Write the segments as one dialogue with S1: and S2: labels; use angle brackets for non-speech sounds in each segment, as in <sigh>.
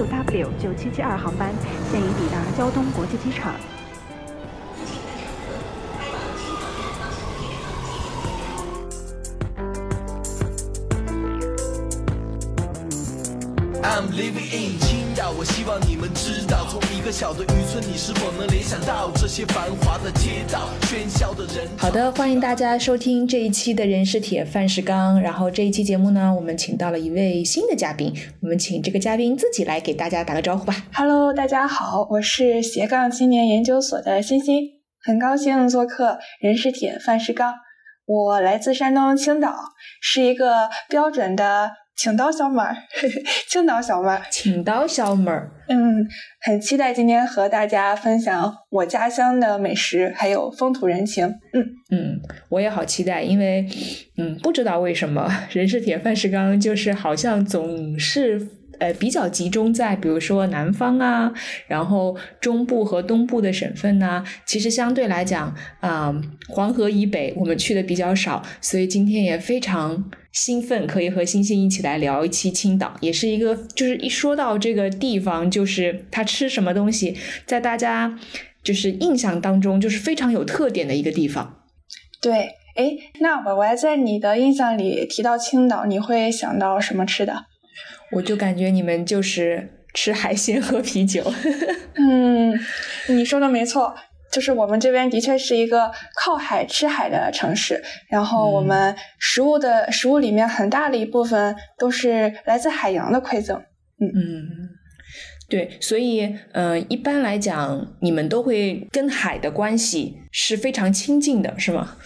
S1: 6W 九七七二航班现已抵达胶东国际机场。
S2: I'm living in 青岛，我希望你们知道，个小的渔村，你是否能联想到这些繁华的街道、喧嚣的人？
S3: 好的，欢迎大家收听这一期的人是铁，饭是钢。然后这一期节目呢，我们请到了一位新的嘉宾，我们请这个嘉宾自己来给大家打个招呼吧。
S4: Hello，大家好，我是斜杠青年研究所的欣欣，很高兴做客人是铁，饭是钢。我来自山东青岛，是一个标准的。青岛小妹儿，<laughs> 青岛小妹儿，
S3: 青岛小妹儿，
S4: 嗯，很期待今天和大家分享我家乡的美食，还有风土人情。嗯
S3: 嗯，我也好期待，因为嗯，不知道为什么人是铁，饭是钢，就是好像总是。呃，比较集中在比如说南方啊，然后中部和东部的省份呢，其实相对来讲，啊，黄河以北我们去的比较少，所以今天也非常兴奋，可以和星星一起来聊一期青岛，也是一个就是一说到这个地方，就是他吃什么东西，在大家就是印象当中就是非常有特点的一个地方。
S4: 对，哎，那我我在你的印象里提到青岛，你会想到什么吃的？
S3: 我就感觉你们就是吃海鲜喝啤酒。<laughs>
S4: 嗯，你说的没错，就是我们这边的确是一个靠海吃海的城市，然后我们食物的食物里面很大的一部分都是来自海洋的馈赠。
S3: 嗯嗯，对，所以呃，一般来讲，你们都会跟海的关系是非常亲近的，是吗？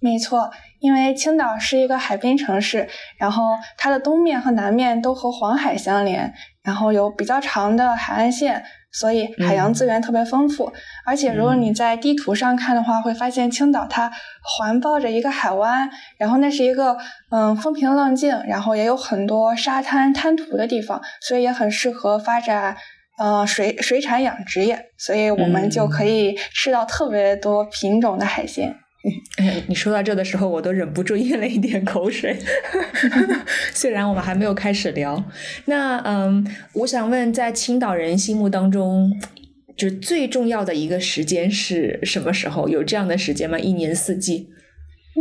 S4: 没错。因为青岛是一个海滨城市，然后它的东面和南面都和黄海相连，然后有比较长的海岸线，所以海洋资源特别丰富。而且如果你在地图上看的话，会发现青岛它环抱着一个海湾，然后那是一个嗯风平浪静，然后也有很多沙滩滩涂的地方，所以也很适合发展呃水水产养殖业，所以我们就可以吃到特别多品种的海鲜。
S3: 你说到这的时候，我都忍不住咽了一点口水。<laughs> 虽然我们还没有开始聊，那嗯，我想问，在青岛人心目当中，就最重要的一个时间是什么时候？有这样的时间吗？一年四季？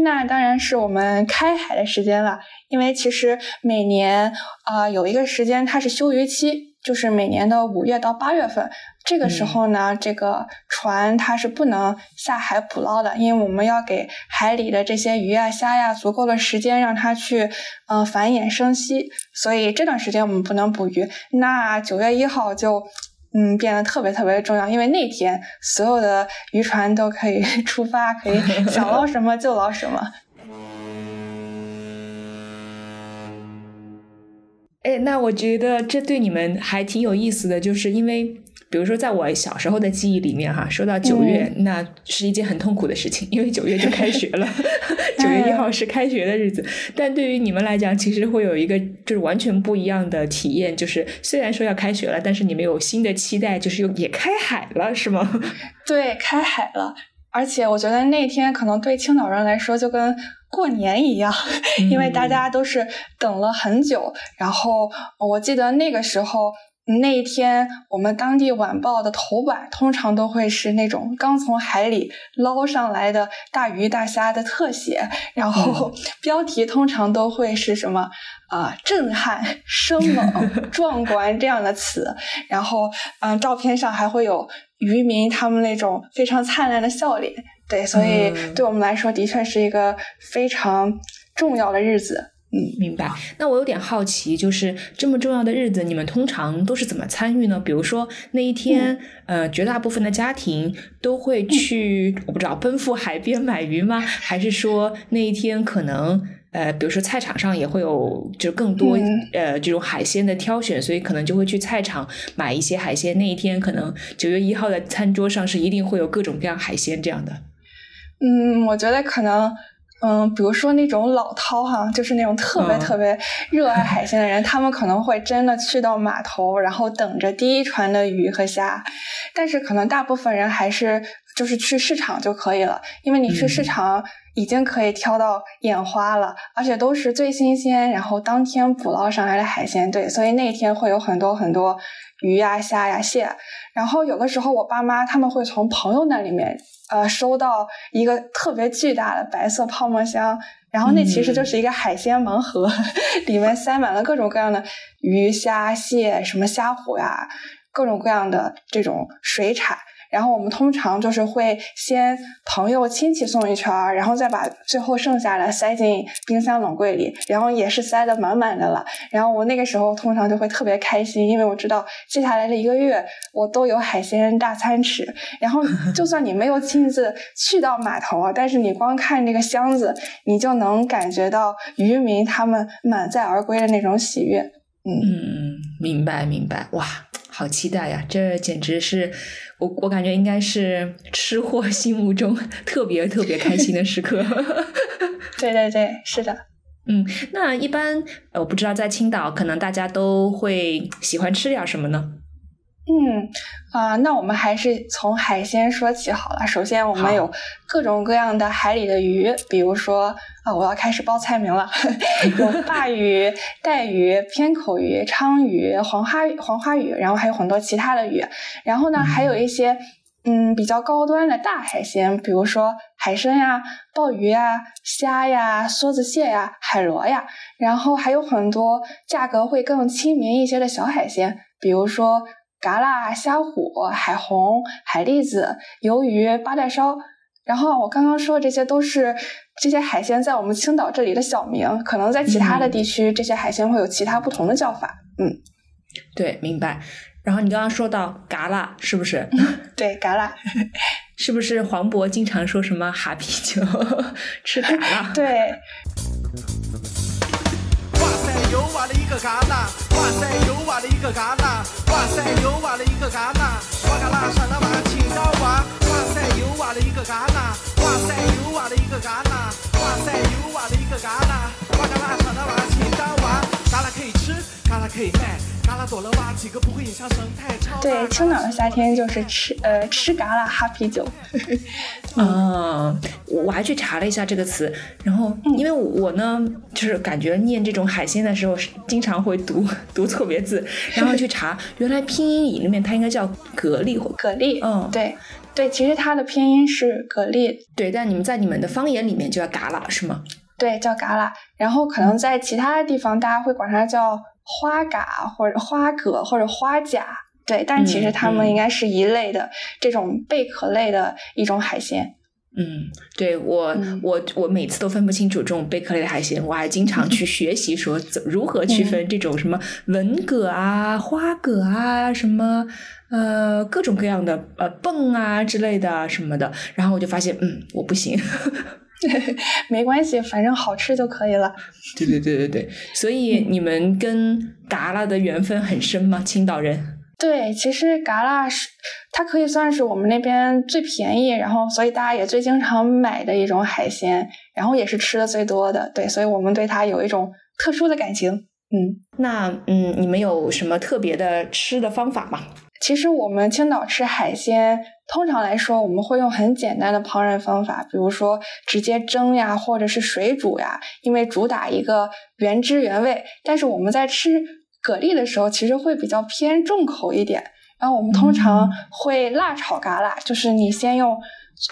S4: 那当然是我们开海的时间了，因为其实每年啊有一个时间它是休渔期。就是每年的五月到八月份，这个时候呢，这个船它是不能下海捕捞的，因为我们要给海里的这些鱼啊、虾呀足够的时间让它去嗯繁衍生息，所以这段时间我们不能捕鱼。那九月一号就嗯变得特别特别重要，因为那天所有的渔船都可以 <laughs> 出发，可以 <laughs> 想捞什么就捞什么。
S3: 哎，那我觉得这对你们还挺有意思的，就是因为，比如说，在我小时候的记忆里面，哈，说到九月，那是一件很痛苦的事情，因为九月就开学了，<laughs> 九月一号是开学的日子。但对于你们来讲，其实会有一个就是完全不一样的体验，就是虽然说要开学了，但是你们有新的期待，就是又也开海了，是吗？<laughs>
S4: 对，开海了。而且我觉得那天可能对青岛人来说就跟过年一样，<laughs> 因为大家都是等了很久。然后我记得那个时候那一天，我们当地晚报的头版通常都会是那种刚从海里捞上来的大鱼大虾的特写，然后 <laughs> 标题通常都会是什么啊震撼、生猛、壮 <laughs> 观这样的词。然后嗯，照片上还会有。渔民他们那种非常灿烂的笑脸，对，所以对我们来说的确是一个非常重要的日子。
S3: 嗯，明白。那我有点好奇，就是这么重要的日子，你们通常都是怎么参与呢？比如说那一天，呃，绝大部分的家庭都会去，我不知道奔赴海边买鱼吗？还是说那一天可能？呃，比如说菜场上也会有就更多呃这种海鲜的挑选，所以可能就会去菜场买一些海鲜。那一天可能九月一号的餐桌上是一定会有各种各样海鲜这样的。
S4: 嗯，我觉得可能，嗯，比如说那种老饕哈，就是那种特别特别热爱海鲜的人，他们可能会真的去到码头，然后等着第一船的鱼和虾。但是可能大部分人还是就是去市场就可以了，因为你去市场。已经可以挑到眼花了，而且都是最新鲜，然后当天捕捞上来的海鲜。对，所以那天会有很多很多鱼呀、虾呀、蟹。然后有的时候我爸妈他们会从朋友那里面呃收到一个特别巨大的白色泡沫箱，然后那其实就是一个海鲜盲盒，里面塞满了各种各样的鱼、虾、蟹，什么虾虎呀。各种各样的这种水产，然后我们通常就是会先朋友亲戚送一圈儿，然后再把最后剩下的塞进冰箱冷柜里，然后也是塞的满满的了。然后我那个时候通常就会特别开心，因为我知道接下来的一个月我都有海鲜大餐吃。然后 <laughs> 就算你没有亲自去到码头啊，但是你光看这个箱子，你就能感觉到渔民他们满载而归的那种喜悦。
S3: 嗯嗯，明白明白，哇！好期待呀！这简直是我，我感觉应该是吃货心目中 <laughs> 特别特别开心的时刻。<laughs>
S4: 对对对，是的。
S3: 嗯，那一般我不知道在青岛，可能大家都会喜欢吃点什么呢？
S4: 嗯啊，那我们还是从海鲜说起好了。首先，我们有各种各样的海里的鱼，比如说啊，我要开始报菜名了，<laughs> 有鲅鱼、带鱼、偏口鱼、鲳鱼、黄花黄花鱼，然后还有很多其他的鱼。然后呢，还有一些嗯比较高端的大海鲜，比如说海参呀、鲍鱼呀、虾呀、梭子蟹呀、海螺呀。然后还有很多价格会更亲民一些的小海鲜，比如说。蛤蜊、虾虎、海虹、海蛎子、鱿鱼、八带烧，然后我刚刚说的这些都是这些海鲜在我们青岛这里的小名，可能在其他的地区这些海鲜会有其他不同的叫法。嗯，
S3: 对，明白。然后你刚刚说到蛤蜊，是不是？<laughs>
S4: 对，蛤蜊，
S3: 是不是黄渤经常说什么哈啤酒 <laughs> 吃蛤蜊？
S4: 对。
S2: 又挖了一个旮旯，哇塞！又挖了一个旮旯，哇塞！又挖了一个旮旯，哇嘎啦上了挖，青岛挖，哇塞！又挖了一个旮旯，哇塞！又挖了一个旮旯，哇塞！又挖了一个旮旯，哇嘎啦上了挖，青岛挖，旮旯可以吃，旮旯可以卖。
S4: 对，青岛的夏天就是吃呃吃嘎啦哈啤酒。<laughs>
S3: 啊，我还去查了一下这个词，然后因为我呢就是感觉念这种海鲜的时候经常会读读错别字，然后去查，原来拼音里面它应该叫蛤蜊或
S4: 蛤蜊。嗯，对对，其实它的拼音是蛤蜊。
S3: 对，但你们在你们的方言里面就叫嘎啦是吗？
S4: 对，叫嘎啦。然后可能在其他的地方大家会管它叫。花蛤或者花蛤或者花甲，对，但其实它们应该是一类的这种贝壳类的一种海鲜。
S3: 嗯，对我我我每次都分不清楚这种贝壳类的海鲜，我还经常去 <laughs> 学习说怎如何区分这种什么文蛤啊、花蛤啊、什么呃各种各样的呃蚌啊之类的什么的，然后我就发现嗯我不行。<laughs>
S4: 没关系，反正好吃就可以了。<laughs>
S3: 对对对对对，所以你们跟嘎啦的缘分很深吗？青岛人？
S4: 对，其实嘎啦是它可以算是我们那边最便宜，然后所以大家也最经常买的一种海鲜，然后也是吃的最多的。对，所以我们对它有一种特殊的感情。嗯，
S3: 那嗯，你们有什么特别的吃的方法吗？
S4: 其实我们青岛吃海鲜，通常来说我们会用很简单的烹饪方法，比如说直接蒸呀，或者是水煮呀，因为主打一个原汁原味。但是我们在吃蛤蜊的时候，其实会比较偏重口一点。然后我们通常会辣炒蛤蜊，就是你先用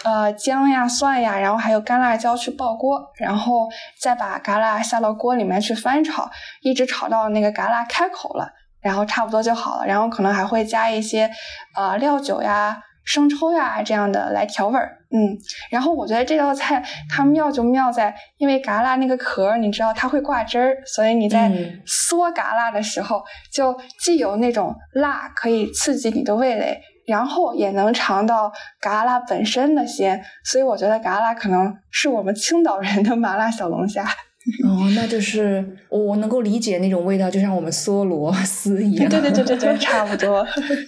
S4: 呃姜呀、蒜呀，然后还有干辣椒去爆锅，然后再把蛤蜊下到锅里面去翻炒，一直炒到那个蛤蜊开口了。然后差不多就好了，然后可能还会加一些，呃，料酒呀、生抽呀这样的来调味儿。嗯，然后我觉得这道菜它妙就妙在，因为嘎啦那个壳你知道它会挂汁儿，所以你在嗦嘎啦的时候，就既有那种辣可以刺激你的味蕾，然后也能尝到嘎啦本身的鲜，所以我觉得嘎啦可能是我们青岛人的麻辣小龙虾。<laughs>
S3: 哦，那就是我我能够理解那种味道，就像我们嗦螺丝一样。
S4: 对对对对对，<laughs> 差不多。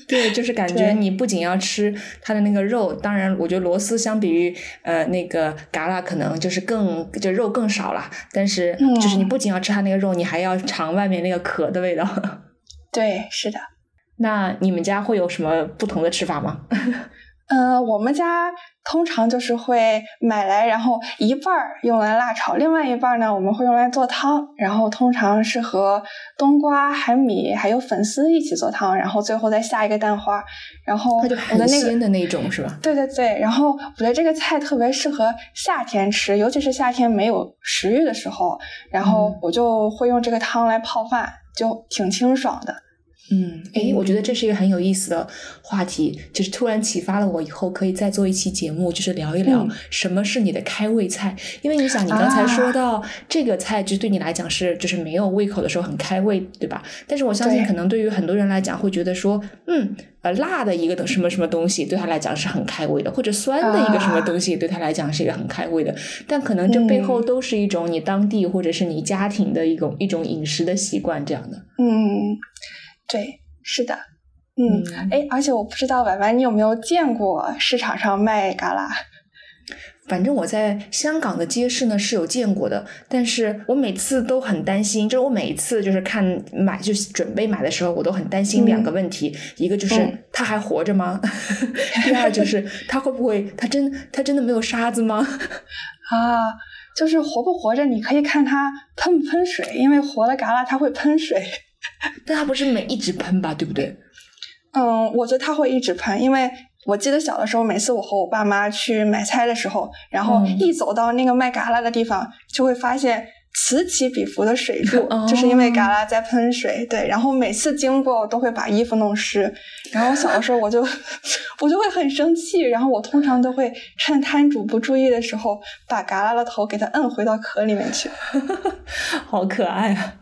S3: 对，就是感觉你不仅要吃它的那个肉，当然，我觉得螺丝相比于呃那个嘎啦，可能就是更就肉更少了。但是，就是你不仅要吃它那个肉，你还要尝外面那个壳的味道。<laughs>
S4: 对，是的。
S3: 那你们家会有什么不同的吃法吗？
S4: 嗯，我们家通常就是会买来，然后一半儿用来辣炒，另外一半儿呢，我们会用来做汤。然后通常是和冬瓜、海米还有粉丝一起做汤，然后最后再下一个蛋花。然后我的那个
S3: 鲜的那种是吧？
S4: 对对对。然后我觉得这个菜特别适合夏天吃，尤其是夏天没有食欲的时候，然后我就会用这个汤来泡饭，就挺清爽的。
S3: 嗯，诶，我觉得这是一个很有意思的话题，就是突然启发了我，以后可以再做一期节目，就是聊一聊什么是你的开胃菜。因为你想，你刚才说到这个菜，就对你来讲是就是没有胃口的时候很开胃，对吧？但是我相信，可能对于很多人来讲，会觉得说，嗯，呃，辣的一个什么什么东西对他来讲是很开胃的，或者酸的一个什么东西对他来讲是一个很开胃的。但可能这背后都是一种你当地或者是你家庭的一种一种饮食的习惯这样的。
S4: 嗯。对，是的，嗯，哎，而且我不知道婉婉，你有没有见过市场上卖嘎啦？
S3: 反正我在香港的街市呢是有见过的，但是我每次都很担心，就是我每一次就是看买就是准备买的时候，我都很担心两个问题，一个就是他还活着吗？<laughs> 第二 <laughs> 就是他会不会他真他真的没有沙子吗？<laughs>
S4: 啊，就是活不活着，你可以看他喷不喷水，因为活的嘎啦它会喷水。
S3: 但它不是每一直喷吧，对不对？
S4: 嗯，我觉得它会一直喷，因为我记得小的时候，每次我和我爸妈去买菜的时候，然后一走到那个卖嘎啦的地方，就会发现此起彼伏的水柱，就是因为嘎啦在喷水。对，然后每次经过都会把衣服弄湿。然后小的时候我就 <laughs> 我就会很生气，然后我通常都会趁摊主不注意的时候，把嘎啦的头给它摁回到壳里面去。<laughs>
S3: 好可爱啊！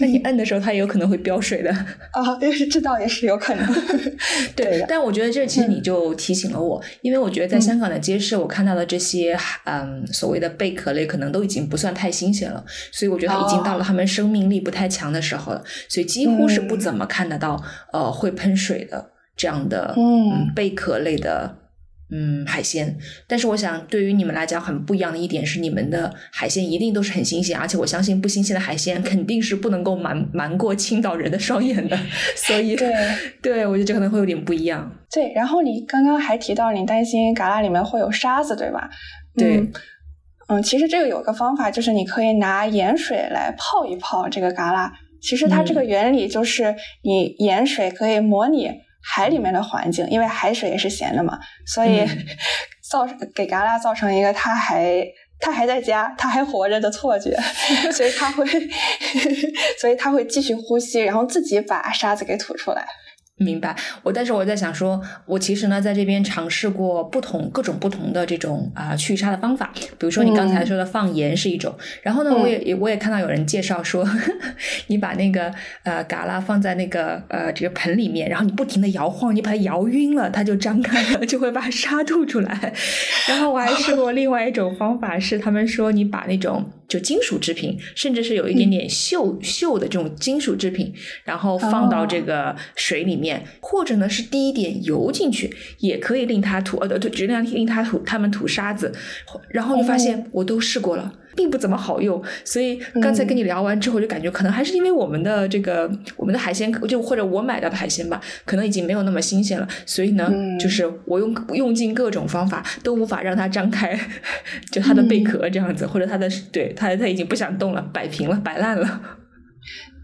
S3: 那你摁的时候，它也有可能会飙水的。<laughs>
S4: 啊，这倒也是有可能。<laughs>
S3: 对，但我觉得这其实你就提醒了我，因为我觉得在香港的街市，我看到的这些嗯所谓的贝壳类，可能都已经不算太新鲜了，所以我觉得已经到了它们生命力不太强的时候了，所以几乎是不怎么看得到呃会喷水的这样的嗯贝壳类的。嗯，海鲜。但是我想，对于你们来讲，很不一样的一点是，你们的海鲜一定都是很新鲜，而且我相信不新鲜的海鲜肯定是不能够瞒瞒过青岛人的双眼的。<laughs> 所以，
S4: 对，
S3: 对我觉得这可能会有点不一样。
S4: 对，然后你刚刚还提到你担心嘎啦里面会有沙子，对吧？
S3: 对，
S4: 嗯，其实这个有个方法，就是你可以拿盐水来泡一泡这个嘎啦。其实它这个原理就是你盐水可以模拟。海里面的环境，因为海水也是咸的嘛，所以 <laughs> 造给嘎啦造成一个它还它还在家，它还活着的错觉，<laughs> 所以他会 <laughs> 所以他会继续呼吸，然后自己把沙子给吐出来。
S3: 明白，我但是我在想说，我其实呢在这边尝试过不同各种不同的这种啊去沙的方法，比如说你刚才说的放盐是一种，然后呢我也也我也看到有人介绍说，<laughs> 你把那个呃嘎啦放在那个呃这个盆里面，然后你不停的摇晃，你把它摇晕了，它就张开了，<laughs> 就会把沙吐出来。<laughs> 然后我还试过另外一种方法，是他们说你把那种。就金属制品，甚至是有一点点锈锈的这种金属制品，然后放到这个水里面，或者呢是滴一点油进去，也可以令它吐呃对，尽量令它吐，它们吐沙子，然后就发现我都试过了。并不怎么好用，所以刚才跟你聊完之后，就感觉可能还是因为我们的这个我们的海鲜，就或者我买到的海鲜吧，可能已经没有那么新鲜了，所以呢，就是我用用尽各种方法都无法让它张开，<laughs> 就它的贝壳这样子，或者它的对它它已经不想动了，摆平了，摆烂了，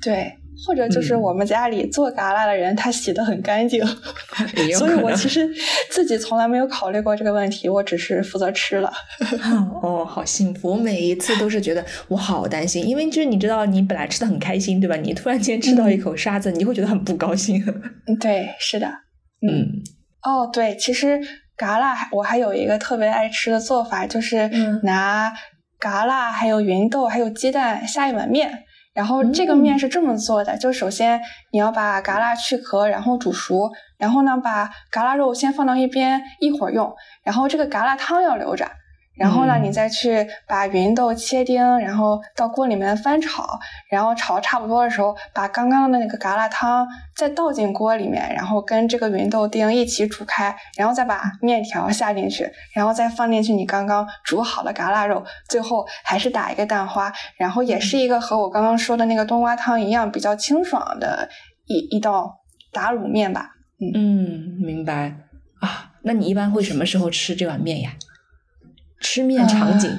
S4: 对。或者就是我们家里做嘎啦的人，他洗的很干净，<laughs> 所以我其实自己从来没有考虑过这个问题，我只是负责吃了。<laughs>
S3: 哦，好幸福！我每一次都是觉得我好担心，因为就是你知道，你本来吃的很开心，对吧？你突然间吃到一口沙子，你会觉得很不高兴。<laughs>
S4: 嗯，对，是的，嗯，哦，对，其实嘎啦我还有一个特别爱吃的做法，就是拿嘎啦、还有芸豆、还有鸡蛋下一碗面。然后这个面是这么做的，就首先你要把嘎啦去壳，然后煮熟，然后呢把嘎啦肉先放到一边，一会儿用，然后这个嘎啦汤要留着。然后呢，你再去把芸豆切丁，然后到锅里面翻炒，然后炒差不多的时候，把刚刚的那个嘎啦汤再倒进锅里面，然后跟这个芸豆丁一起煮开，然后再把面条下进去，然后再放进去你刚刚煮好的嘎啦肉，最后还是打一个蛋花，然后也是一个和我刚刚说的那个冬瓜汤一样比较清爽的一一道打卤面吧。
S3: 嗯，明白啊。那你一般会什么时候吃这碗面呀？吃面场景，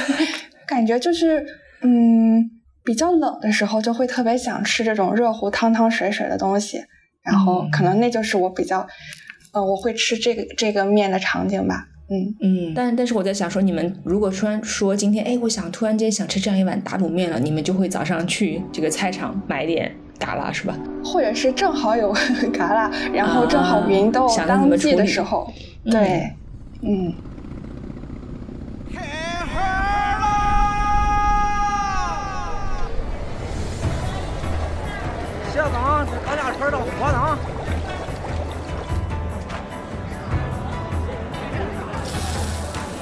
S3: <laughs>
S4: 感觉就是嗯，比较冷的时候就会特别想吃这种热乎汤汤水水的东西，然后可能那就是我比较，呃，我会吃这个这个面的场景吧。嗯
S3: 嗯，但但是我在想说，你们如果突然说今天，哎，我想突然间想吃这样一碗打卤面了，你们就会早上去这个菜场买点嘎啦是吧？
S4: 或者是正好有 <laughs> 嘎啦，然后正好芸豆当季的时候，对，嗯。
S2: 开刚，高架村的火呢？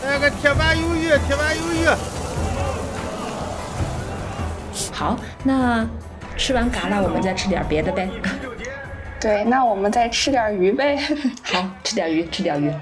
S2: 那个铁板鱿鱼，铁板鱿鱼。
S3: 好，那吃完嘎啦，我们再吃点别的呗。
S4: 对，那我们再吃点鱼呗。<laughs>
S3: 好，吃点鱼，吃点鱼。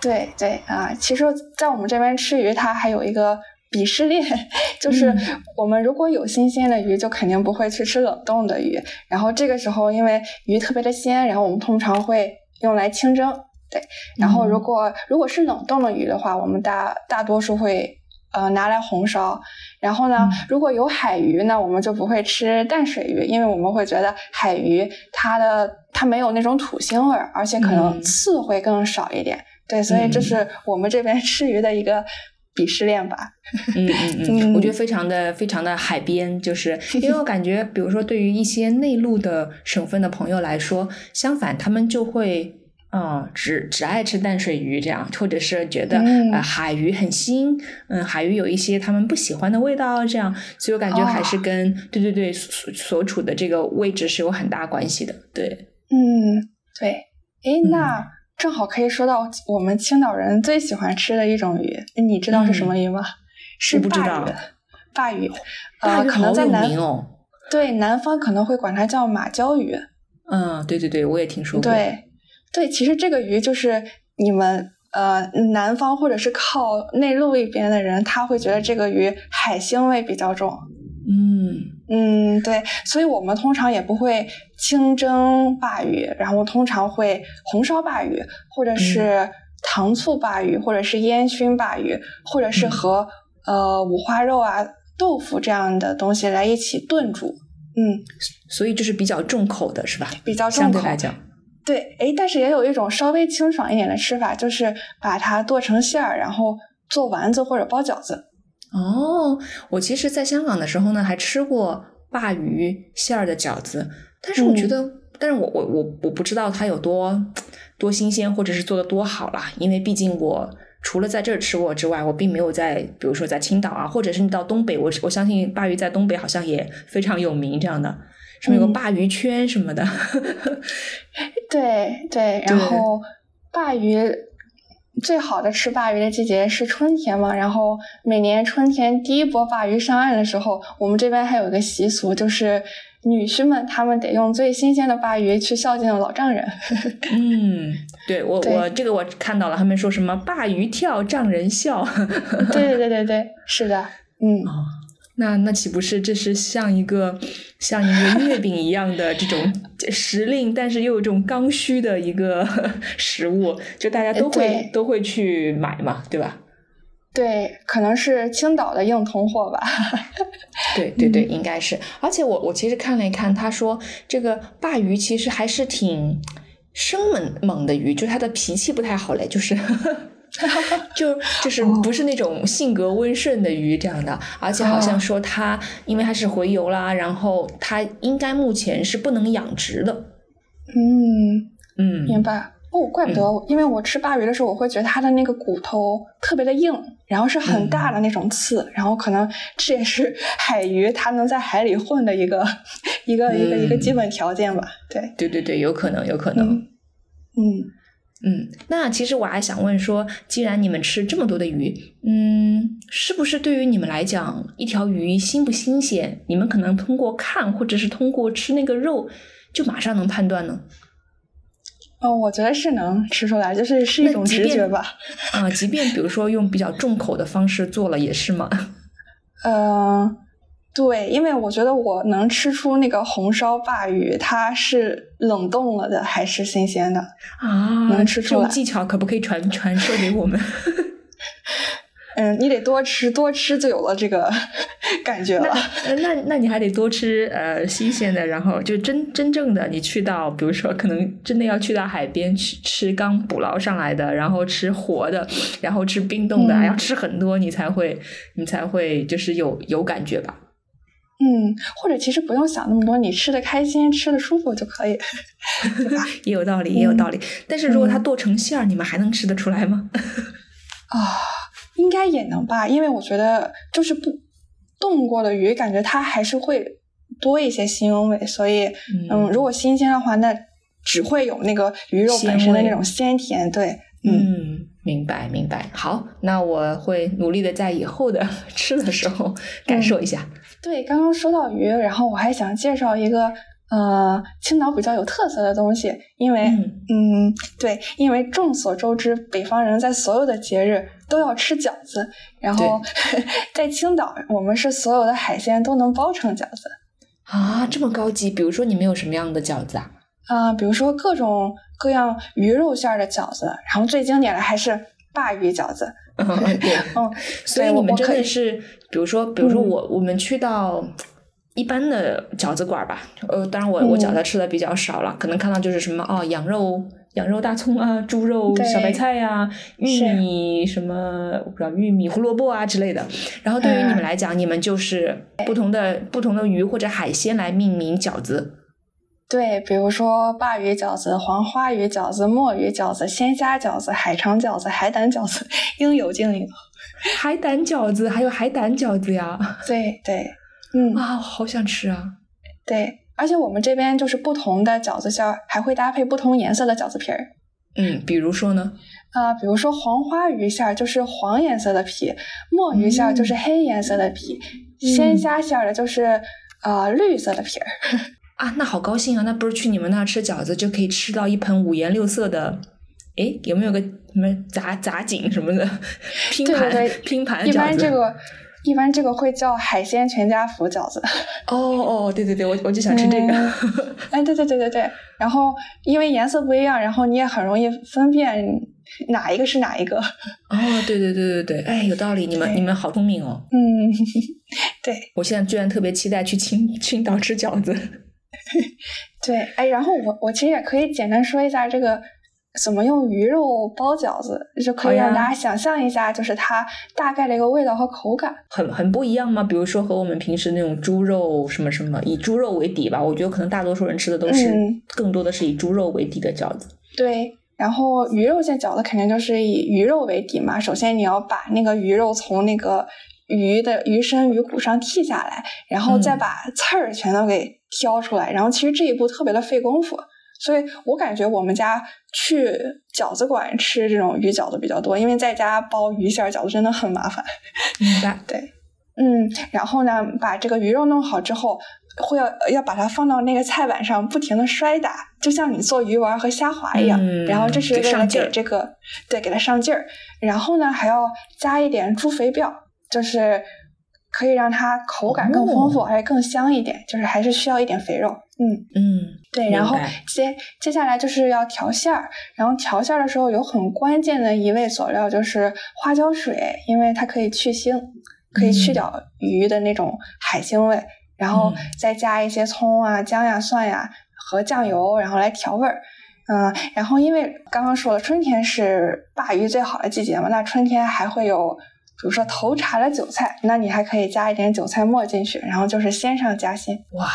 S4: 对对啊，其实，在我们这边吃鱼，它还有一个鄙视链，<laughs> 就是我们如果有新鲜的鱼，就肯定不会去吃冷冻的鱼。然后这个时候，因为鱼特别的鲜，然后我们通常会用来清蒸。对，然后如果如果是冷冻的鱼的话，我们大大多数会呃拿来红烧。然后呢，如果有海鱼呢，我们就不会吃淡水鱼，因为我们会觉得海鱼它的它没有那种土腥味儿，而且可能刺会更少一点。对，所以这是我们这边 <laughs> 吃鱼的一个鄙视链吧。
S3: 嗯嗯 <laughs> 嗯，我觉得非常的非常的海边，就是 <laughs> 因为我感觉，比如说对于一些内陆的省份的朋友来说，相反他们就会。嗯，只只爱吃淡水鱼这样，或者是觉得呃海鱼很腥，嗯，海鱼有一些他们不喜欢的味道这样，所以我感觉还是跟对对对所所处的这个位置是有很大关系的。对，
S4: 嗯，对，哎，那正好可以说到我们青岛人最喜欢吃的一种鱼，你知道是什么鱼吗？是鲅鱼，鲅鱼，呃，可能在南对南方可能会管它叫马鲛鱼。
S3: 嗯，对对对，我也听说过。
S4: 对。对，其实这个鱼就是你们呃南方或者是靠内陆一边的人，他会觉得这个鱼海腥味比较重。
S3: 嗯
S4: 嗯，对，所以我们通常也不会清蒸鲅鱼，然后通常会红烧鲅鱼，或者是糖醋鲅鱼，或者是烟熏鲅鱼，或者是和呃五花肉啊、豆腐这样的东西来一起炖煮。嗯，
S3: 所以就是比较重口的是吧？
S4: 比较重
S3: 口来讲。
S4: 对，哎，但是也有一种稍微清爽一点的吃法，就是把它剁成馅儿，然后做丸子或者包饺子。
S3: 哦，我其实在香港的时候呢，还吃过鲅鱼馅儿的饺子，但是我觉得，但是我我我我不知道它有多多新鲜，或者是做的多好啦，因为毕竟我除了在这儿吃过之外，我并没有在，比如说在青岛啊，或者是你到东北，我我相信鲅鱼在东北好像也非常有名这样的。什么有个鲅鱼圈什么的，<laughs>
S4: 对对，然后鲅鱼最好的吃鲅鱼的季节是春天嘛，然后每年春天第一波鲅鱼上岸的时候，我们这边还有一个习俗，就是女婿们他们得用最新鲜的鲅鱼去孝敬老丈人。<laughs>
S3: 嗯，对我我这个我看到了，他们说什么鲅鱼跳丈人笑。<laughs>
S4: 对对对对对，是的，嗯。
S3: 那那岂不是这是像一个像一个月饼一样的这种时令，但是又有这种刚需的一个 <laughs> 食物，就大家都会都会去买嘛，对吧？
S4: 对，可能是青岛的硬通货吧。<laughs>
S3: 对对对，应该是。而且我我其实看了一看，他说这个鲅鱼其实还是挺生猛猛的鱼，就是它的脾气不太好嘞，就是。<laughs> 就就是不是那种性格温顺的鱼这样的，而且好像说它因为它是洄游啦，然后它应该目前是不能养殖的。
S4: 嗯
S3: 嗯，
S4: 明白。哦，怪不得，因为我吃鲅鱼的时候，我会觉得它的那个骨头特别的硬，然后是很大的那种刺，然后可能这也是海鱼它能在海里混的一个一个一个一个基本条件吧？对。
S3: 对对对，有可能有可能，
S4: 嗯。
S3: 嗯，那其实我还想问说，既然你们吃这么多的鱼，嗯，是不是对于你们来讲，一条鱼新不新鲜，你们可能通过看或者是通过吃那个肉，就马上能判断呢？
S4: 哦，我觉得是能吃出来，就是是一种直觉吧。
S3: 啊，即便比如说用比较重口的方式做了，也是吗？<laughs>
S4: 呃，对，因为我觉得我能吃出那个红烧鲅鱼，它是冷冻了的还是新鲜的
S3: 啊？
S4: 能吃出来。
S3: 技巧可不可以传传授给我们？<laughs> <laughs>
S4: 嗯，你得多吃，多吃就有了这个 <laughs> 感觉了。
S3: 那那那你还得多吃呃新鲜的，然后就真真正的你去到，比如说可能真的要去到海边去吃刚捕捞上来的，然后吃活的，然后吃冰冻的，要吃很多你才会你才会就是有有感觉吧。
S4: 嗯，或者其实不用想那么多，你吃的开心，吃的舒服就可以，<laughs> 对吧？
S3: 也有道理，也有道理。但是如果它剁成馅儿，你们还能吃得出来吗？<laughs>
S4: 啊。应该也能吧，因为我觉得就是不冻过的鱼，感觉它还是会多一些腥味，所以嗯，如果新鲜的话，那只会有那个鱼肉本身的那种鲜甜。对，
S3: 嗯，明白明白。好，那我会努力的在以后的 <laughs> 吃的时候感受一下。
S4: 对，刚刚说到鱼，然后我还想介绍一个。呃，青岛比较有特色的东西，因为嗯，对，因为众所周知，北方人在所有的节日都要吃饺子，然后 <laughs> 在青岛，我们是所有的海鲜都能包成饺子
S3: 啊，这么高级。比如说，你们有什么样的饺子啊？
S4: 啊，比如说各种各样鱼肉馅的饺子，然后最经典的还是鲅鱼饺子。
S3: 嗯，对，<laughs> 嗯，所以你们真的是，比如说，比如说我我们去到。一般的饺子馆吧，呃，当然我我饺子吃的比较少了，可能看到就是什么哦，羊肉羊肉大葱啊，猪肉小白菜呀，玉米什么我不知道玉米胡萝卜啊之类的。然后对于你们来讲，你们就是不同的不同的鱼或者海鲜来命名饺子。
S4: 对，比如说鲅鱼饺子、黄花鱼饺子、墨鱼饺子、鲜虾饺子、海肠饺子、海胆饺子，应有尽有。
S3: 海胆饺子还有海胆饺子呀？
S4: 对对。嗯
S3: 啊，好想吃啊！
S4: 对，而且我们这边就是不同的饺子馅儿，还会搭配不同颜色的饺子皮儿。
S3: 嗯，比如说呢？
S4: 啊，比如说黄花鱼馅儿就是黄颜色的皮，墨鱼馅儿就是黑颜色的皮，鲜虾馅儿的就是呃绿色的皮儿。<laughs>
S3: 啊，那好高兴啊！那不是去你们那吃饺子就可以吃到一盆五颜六色的？哎，有没有个什么杂杂锦什么的 <laughs> 拼盘拼盘？
S4: 一般这个。一般这个会叫海鲜全家福饺子。<laughs>
S3: 哦哦，对对对，我我就想吃这个。<laughs>
S4: 哎，对对对对对。然后因为颜色不一样，然后你也很容易分辨哪一个是哪一个。
S3: 哦，对对对对对，哎，有道理，你们你们好聪明哦。
S4: 嗯，对。
S3: 我现在居然特别期待去青青岛吃饺子。
S4: 对，哎，然后我我其实也可以简单说一下这个。怎么用鱼肉包饺子，就可以让大家想象一下，就是它大概的一个味道和口感，
S3: 很很不一样吗？比如说和我们平时那种猪肉什么什么，以猪肉为底吧，我觉得可能大多数人吃的都是更多的是以猪肉为底的饺子。
S4: 对，然后鱼肉馅饺子肯定就是以鱼肉为底嘛。首先你要把那个鱼肉从那个鱼的鱼身、鱼骨上剔下来，然后再把刺儿全都给挑出来，然后其实这一步特别的费功夫。所以我感觉我们家去饺子馆吃这种鱼饺子比较多，因为在家包鱼馅饺子真的很麻烦。<laughs>
S3: 明白？
S4: 对，嗯，然后呢，把这个鱼肉弄好之后，会要要把它放到那个菜板上，不停的摔打，就像你做鱼丸和虾滑一样。然后这是为了给这个对给它上劲儿。然后呢，还要加一点猪肥膘，就是可以让它口感更丰富，还更香一点。就是还是需要一点肥肉。嗯
S3: 嗯。
S4: 对，然后接接下来就是要调馅儿，然后调馅儿的时候有很关键的一味佐料就是花椒水，因为它可以去腥，可以去掉鱼的那种海腥味，然后再加一些葱啊、姜呀、蒜呀和酱油，然后来调味儿。嗯，然后因为刚刚说了，春天是鲅鱼最好的季节嘛，那春天还会有，比如说头茬的韭菜，那你还可以加一点韭菜末进去，然后就是鲜上加鲜。
S3: 哇！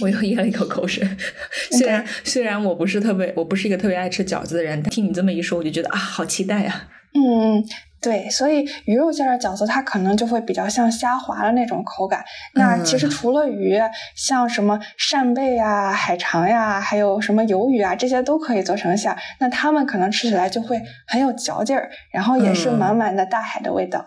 S3: 我又咽了一口口水，<laughs> 虽然虽然我不是特别，我不是一个特别爱吃饺子的人，但听你这么一说，我就觉得啊，好期待啊！
S4: 嗯，对，所以鱼肉馅的饺子它可能就会比较像虾滑的那种口感。那其实除了鱼，像什么扇贝呀、海肠呀，还有什么鱿鱼啊，这些都可以做成馅。那它们可能吃起来就会很有嚼劲儿，然后也是满满的大海的味道。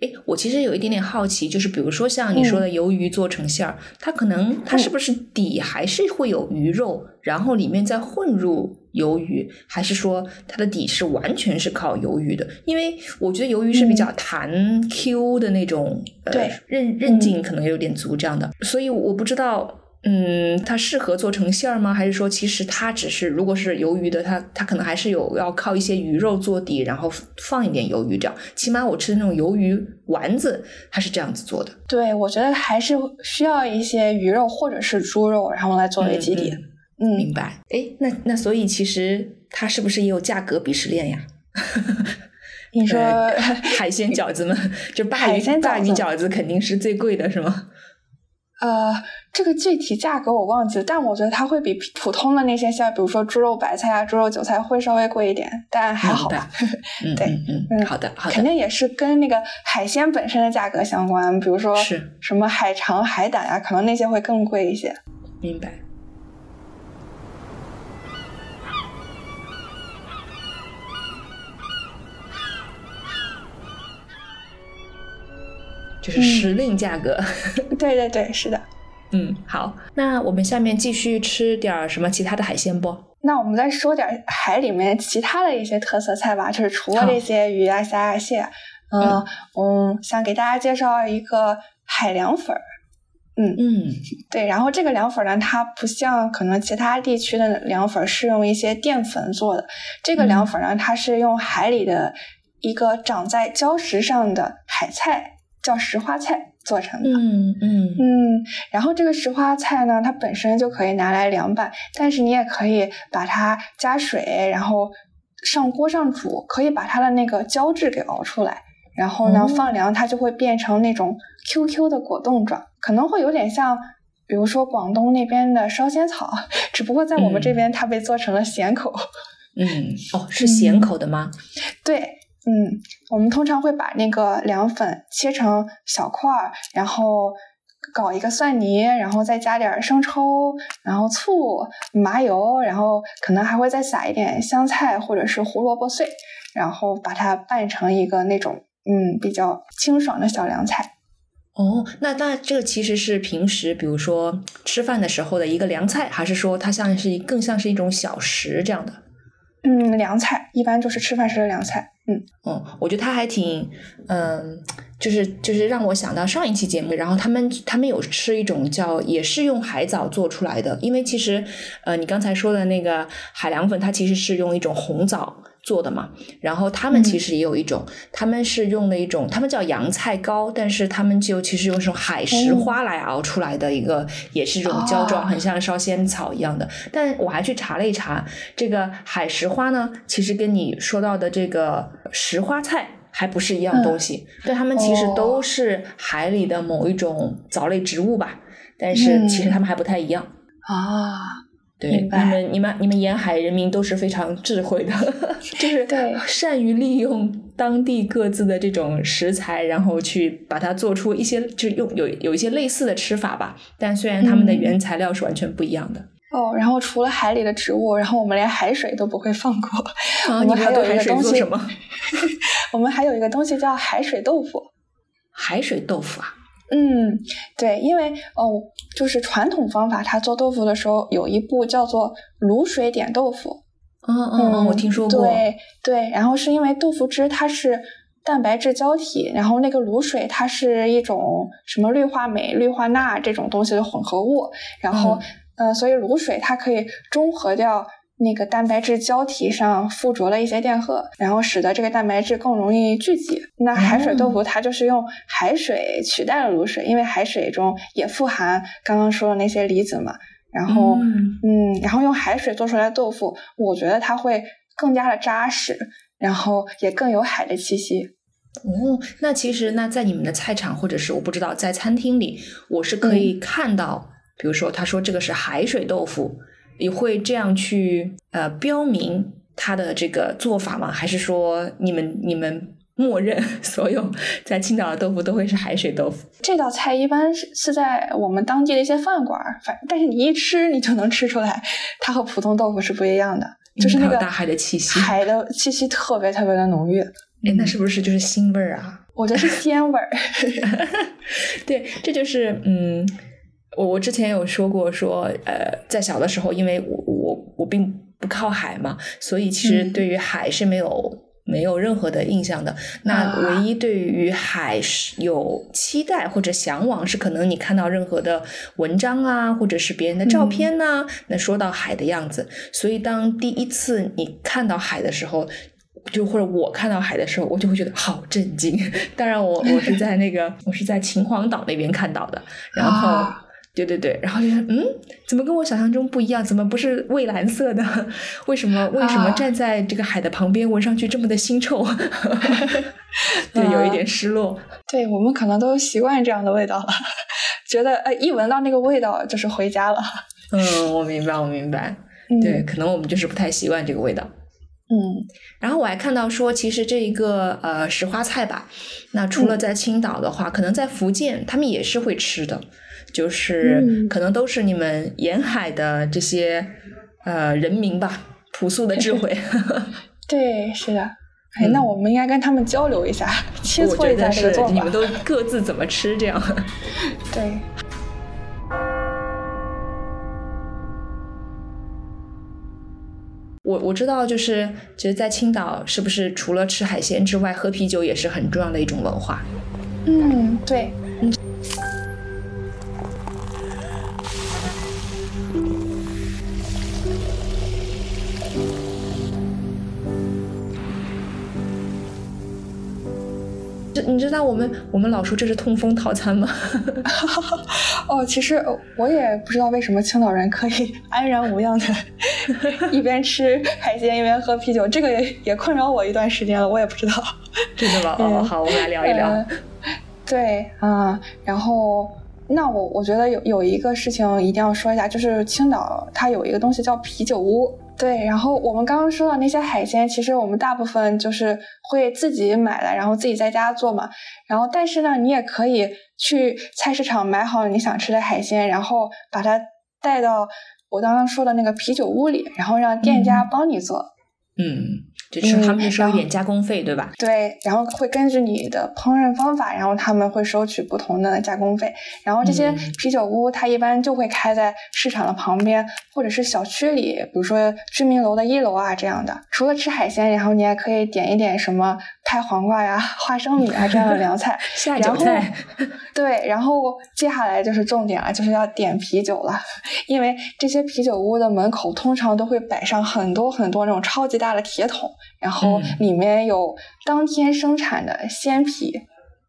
S3: 哎，我其实有一点点好奇，就是比如说像你说的鱿鱼做成馅儿，它可能它是不是底还是会有鱼肉，然后里面再混入鱿鱼，还是说它的底是完全是靠鱿鱼的？因为我觉得鱿鱼是比较弹 Q 的那种，呃
S4: 对，
S3: 韧韧劲可能有点足这样的，所以我不知道。嗯，它适合做成馅儿吗？还是说，其实它只是，如果是鱿鱼的，它它可能还是有要靠一些鱼肉做底，然后放一点鱿鱼这样。起码我吃的那种鱿鱼丸子，它是这样子做的。
S4: 对，我觉得还是需要一些鱼肉或者是猪肉，然后来作为基底。嗯，
S3: 明白。哎，那那所以其实它是不是也有价格鄙视链呀？<laughs>
S4: 你说
S3: 海鲜饺子们，就鲅鱼鲅鱼饺子肯定是最贵的，是吗？
S4: 呃，这个具体价格我忘记了，但我觉得它会比普通的那些像比如说猪肉白菜啊、猪肉韭菜会稍微贵一点，但还好吧。<laughs> 对，
S3: 嗯嗯，好的好的，
S4: 肯定也是跟那个海鲜本身的价格相关，比如说
S3: 是
S4: 什么海肠、海胆啊，可能那些会更贵一些。
S3: 明白。就是时令价格，<laughs>
S4: 对对对，是的。
S3: 嗯，好，那我们下面继续吃点什么其他的海鲜不？
S4: 那我们再说点海里面其他的一些特色菜吧，就是除了这些鱼啊、虾啊、蟹，嗯嗯，想给大家介绍一个海凉粉儿。嗯
S3: 嗯，
S4: 对，然后这个凉粉呢，它不像可能其他地区的凉粉是用一些淀粉做的，这个凉粉呢，它是用海里的一个长在礁石上的海菜。叫石花菜做成的，
S3: 嗯嗯
S4: 嗯，然后这个石花菜呢，它本身就可以拿来凉拌，但是你也可以把它加水，然后上锅上煮，可以把它的那个胶质给熬出来，然后呢放凉，它就会变成那种 QQ 的果冻状，可能会有点像，比如说广东那边的烧仙草，只不过在我们这边它被做成了咸口。
S3: 嗯，哦，是咸口的吗？
S4: 对。嗯，我们通常会把那个凉粉切成小块儿，然后搞一个蒜泥，然后再加点生抽，然后醋、麻油，然后可能还会再撒一点香菜或者是胡萝卜碎，然后把它拌成一个那种嗯比较清爽的小凉菜。
S3: 哦，那那这个其实是平时比如说吃饭的时候的一个凉菜，还是说它像是更像是一种小食这样的？
S4: 嗯，凉菜一般就是吃饭时的凉菜。嗯
S3: 嗯，我觉得他还挺，嗯，就是就是让我想到上一期节目，然后他们他们有吃一种叫也是用海藻做出来的，因为其实呃你刚才说的那个海凉粉，它其实是用一种红枣。做的嘛，然后他们其实也有一种，他们是用的一种，他们叫洋菜糕，但是他们就其实用这种海石花来熬出来的一个，也是这种胶状，很像烧仙草一样的。但我还去查了一查，这个海石花呢，其实跟你说到的这个石花菜还不是一样东西，但他们其实都是海里的某一种藻类植物吧，但是其实他们还不太一样。
S4: 啊。
S3: 对，你们、你们、你们沿海人民都是非常智慧的，<laughs> 就是善于利用当地各自的这种食材，然后去把它做出一些，就是用有有一些类似的吃法吧。但虽然他们的原材料是完全不一样的。
S4: 哦，然后除了海里的植物，然后我们连海水都不会放过。
S3: 我
S4: 们还有一个东西，
S3: 什么？<laughs>
S4: 我们还有一个东西叫海水豆腐。
S3: 海水豆腐啊。
S4: 嗯，对，因为哦，就是传统方法，它做豆腐的时候有一步叫做卤水点豆腐。
S3: 嗯嗯嗯，我听说过。
S4: 对对，然后是因为豆腐汁它是蛋白质胶体，然后那个卤水它是一种什么氯化镁、氯化钠这种东西的混合物，然后嗯，所以卤水它可以中和掉。那个蛋白质胶体上附着了一些电荷，然后使得这个蛋白质更容易聚集。那海水豆腐它就是用海水取代了卤水，因为海水中也富含刚刚说的那些离子嘛。然后，嗯，然后用海水做出来的豆腐，我觉得它会更加的扎实，然后也更有海的气息。
S3: 哦，那其实那在你们的菜场或者是我不知道在餐厅里，我是可以看到，比如说他说这个是海水豆腐。你会这样去呃标明它的这个做法吗？还是说你们你们默认所有在青岛的豆腐都会是海水豆腐？
S4: 这道菜一般是是在我们当地的一些饭馆，反但是你一吃你就能吃出来，它和普通豆腐是不一样的，就是那个
S3: 大海的气息，
S4: 海的气息特别特别的浓郁。
S3: 哎，那是不是就是腥味儿啊？
S4: 我觉得是鲜味儿。<laughs>
S3: 对，这就是嗯。我我之前有说过，说呃，在小的时候，因为我我我并不靠海嘛，所以其实对于海是没有。没有任何的印象的，那唯一对于海是有期待或者向往，是可能你看到任何的文章啊，或者是别人的照片呐，那说到海的样子。所以当第一次你看到海的时候，就或者我看到海的时候，我就会觉得好震惊。<laughs> 当然，我我是在那个我是在秦皇岛那边看到的，然后。对对对，然后就是嗯，怎么跟我想象中不一样？怎么不是蔚蓝色的？<laughs> 为什么为什么站在这个海的旁边，闻上去这么的腥臭？<laughs> 对，有一点失落。
S4: 对我们可能都习惯这样的味道了，觉得呃，一闻到那个味道就是回家了。
S3: 嗯，我明白，我明白。对，可能我们就是不太习惯这个味道。
S4: 嗯，
S3: 然后我还看到说，其实这一个呃石花菜吧，那除了在青岛的话，可能在福建他们也是会吃的。就是可能都是你们沿海的这些呃人民吧，朴素的智慧。<laughs>
S4: 对，是的。哎，那我们应该跟他们交流一下，切磋一下这个做
S3: 法。你们都各自怎么吃这样？<laughs>
S4: 对。
S3: 我我知道，就是其实，在青岛，是不是除了吃海鲜之外，喝啤酒也是很重要的一种文化？
S4: 嗯，对。
S3: 你知道我们我们老说这是痛风套餐吗？<laughs>
S4: 哦，其实我也不知道为什么青岛人可以安然无恙的，一边吃海鲜一边喝啤酒，这个也也困扰我一段时间了，我也不知道。
S3: 真的吗？<laughs> 哦，好，我们来聊一聊。
S4: 对，啊，然后那我我觉得有有一个事情一定要说一下，就是青岛它有一个东西叫啤酒屋。对，然后我们刚刚说到那些海鲜，其实我们大部分就是会自己买来，然后自己在家做嘛。然后，但是呢，你也可以去菜市场买好你想吃的海鲜，然后把它带到我刚刚说的那个啤酒屋里，然后让店家帮你做。
S3: 嗯。就是他们收一点加工费，对吧？
S4: 对，然后会根据你的烹饪方法，然后他们会收取不同的加工费。然后这些啤酒屋，它一般就会开在市场的旁边，或者是小区里，比如说居民楼的一楼啊这样的。除了吃海鲜，然后你还可以点一点什么拍黄瓜呀、<laughs> 花生米啊这样的凉菜。<laughs>
S3: 下酒菜。
S4: 对，然后接下来就是重点了，就是要点啤酒了，<laughs> 因为这些啤酒屋的门口通常都会摆上很多很多那种超级大的铁桶。然后里面有当天生产的鲜啤，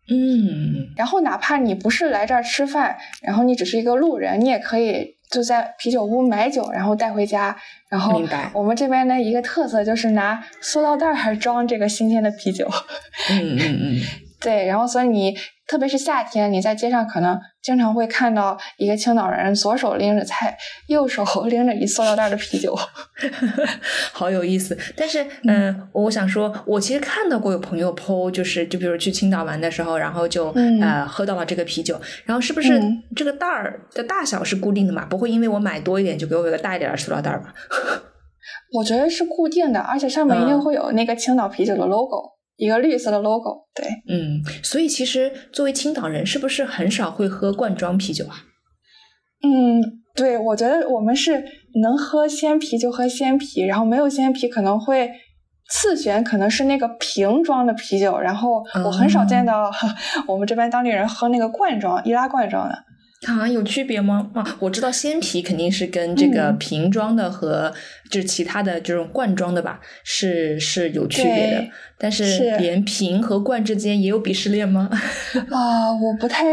S3: 嗯，
S4: 然后哪怕你不是来这儿吃饭，然后你只是一个路人，你也可以就在啤酒屋买酒，然后带回家。然后我们这边的一个特色就是拿塑料袋儿装这个新鲜的啤酒。
S3: 嗯嗯嗯。<laughs>
S4: 对，然后所以你特别是夏天，你在街上可能经常会看到一个青岛人左手拎着菜，右手 <laughs> 拎着一塑料袋的啤酒，<laughs>
S3: 好有意思。但是，嗯，我想说，我其实看到过有朋友 PO，就是就比如去青岛玩的时候，然后就呃喝到了这个啤酒，然后是不是这个袋儿的大小是固定的嘛？不会因为我买多一点就给我一个大一点的塑料袋吧？<laughs>
S4: 我觉得是固定的，而且上面一定会有那个青岛啤酒的 logo。一个绿色的 logo，对，
S3: 嗯，所以其实作为青岛人，是不是很少会喝罐装啤酒啊？
S4: 嗯，对，我觉得我们是能喝鲜啤就喝鲜啤，然后没有鲜啤可能会次选，可能是那个瓶装的啤酒，然后我很少见到 <laughs> 我们这边当地人喝那个罐装易拉罐装的。
S3: 啊，有区别吗？啊，我知道鲜啤肯定是跟这个瓶装的和就是其他的这种罐装的吧，是是有区别的。但是连瓶和罐之间也有鄙视链吗？<laughs>
S4: 啊，我不太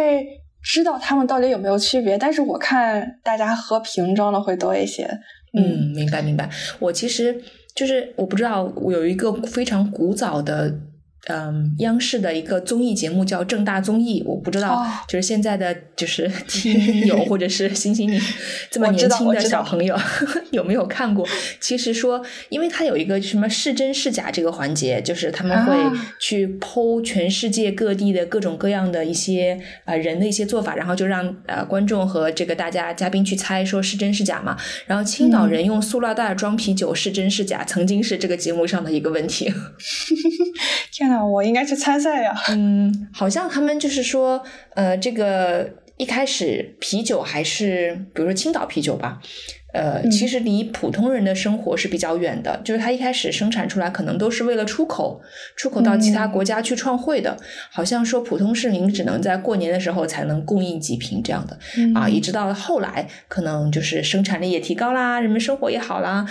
S4: 知道他们到底有没有区别。但是我看大家喝瓶装的会多一些。
S3: 嗯，明白明白。我其实就是我不知道，我有一个非常古早的。嗯，央视的一个综艺节目叫《正大综艺》，我不知道，就是现在的就是 <laughs> 听友或者是星星你 <laughs> 这么年轻的小朋友 <laughs> 有没有看过？其实说，因为它有一个什么是真是假这个环节，就是他们会去剖全世界各地的各种各样的一些呃人的一些做法，然后就让呃观众和这个大家嘉宾去猜说是真是假嘛。然后青岛人用塑料袋装啤酒是真是假，曾经是这个节目上的一个问题。
S4: 天哪！我应该去参赛呀。
S3: 嗯，好像他们就是说，呃，这个一开始啤酒还是，比如说青岛啤酒吧，呃，
S4: 嗯
S3: 其实离普通人的生活是比较远的。就是它一开始生产出来，可能都是为了出口，出口到其他
S4: 嗯
S3: 国家去创汇的。好像说普通市民只能在过年的时候才能供应几瓶这样的。啊，一直到后来，可能就是生产力也提高啦，人们生活也好啦，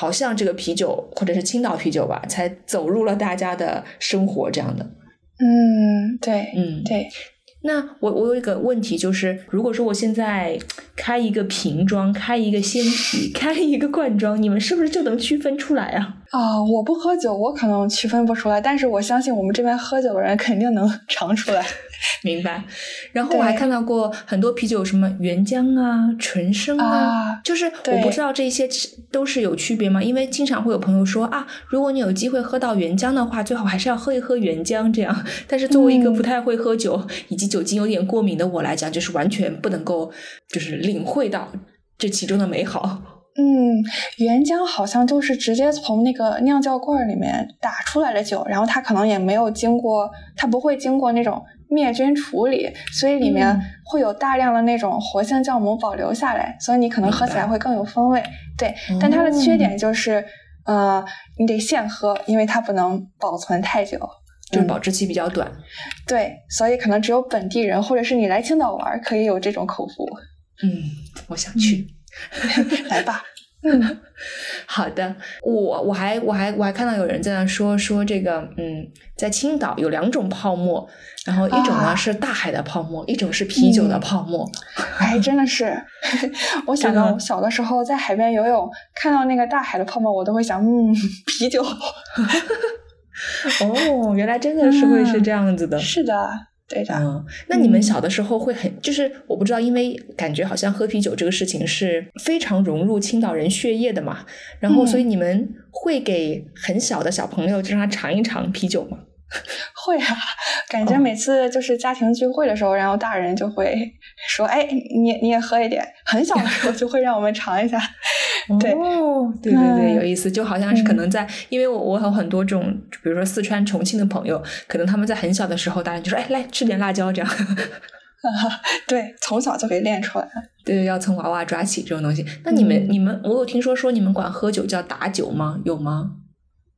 S3: 好像这个啤酒或者是青岛啤酒吧，才走入了大家的生活这样的。
S4: 嗯，对，
S3: 嗯，
S4: 对，
S3: 那我我有一个问题，就是如果说我现在开一个瓶装，开一个鲜啤，开一个罐装，你们是不是就能区分出来啊？
S4: 啊，我不喝酒，我可能区分不出来，但是我相信我们这边喝酒的人肯定能 <laughs> 尝出来。
S3: 明白。然后我还看到过很多啤酒，什么原浆啊、纯生啊，
S4: 啊
S3: 就是我不知道这些都是有区别吗？因为经常会有朋友说啊，如果你有机会喝到原浆的话，最好还是要喝一喝原浆这样。但是作为一个
S4: 嗯
S3: 不太会喝酒、以及酒精有点过敏的我来讲，就是完全不能够就是领会到这其中的美好。
S4: 嗯，原浆好像就是直接从那个酿造罐儿里面打出来的酒，然后它可能也没有经过，它不会经过那种灭菌处理，所以里面
S3: 嗯
S4: 会有大量的那种活性酵母保留下来，所以你可能喝起来会更有风味。对，但它的缺点就是，呃，你得现喝，因为它不能保存太久。
S3: 就是保质期比较短。
S4: 对，所以可能只有本地人或者是你来青岛玩儿可以有这种口福。
S3: 嗯，我想去。<laughs>
S4: 来吧，<laughs>
S3: 好的，我我还我还我还看到有人在那说说这个，嗯，在青岛有两种泡沫，然后一种呢、
S4: 啊。
S3: 是大海的泡沫，一种是啤酒的
S4: 嗯
S3: 泡沫。
S4: 哎，真的是，<laughs> 我想到我小的时候在海边游泳，看到那个大海的泡沫，我都会想，嗯，啤酒。
S3: 哦，原来真的是会是这样子的。
S4: 是的，对的。
S3: 嗯，那你们
S4: 嗯
S3: 小的时候会很，就是我不知道，因为感觉好像喝啤酒这个事情是非常融入青岛人血液的嘛，然后所以
S4: 嗯
S3: 你们会给很小的小朋友就让他尝一尝啤酒吗？<laughs>
S4: 会啊，感觉
S3: 哦
S4: 每次就是家庭聚会的时候，然后大人就会 <laughs> 说：“哎，你你也喝一点。”很小的时候就会让我们尝一下。对
S3: 哦，对对对，
S4: 嗯
S3: 有意思，就好像是可
S4: 嗯
S3: 能在，因为我我有很多这种，比如说四川、重庆的朋友，可能他们在很小的时候，大人就说：“哎，来吃点辣椒。”这样，<laughs>
S4: 对，从小就给练出来了。
S3: 对，要从娃娃抓起这种东西。那你们、
S4: 嗯
S3: 你们，我有听说说你们管喝酒叫打酒吗？有吗？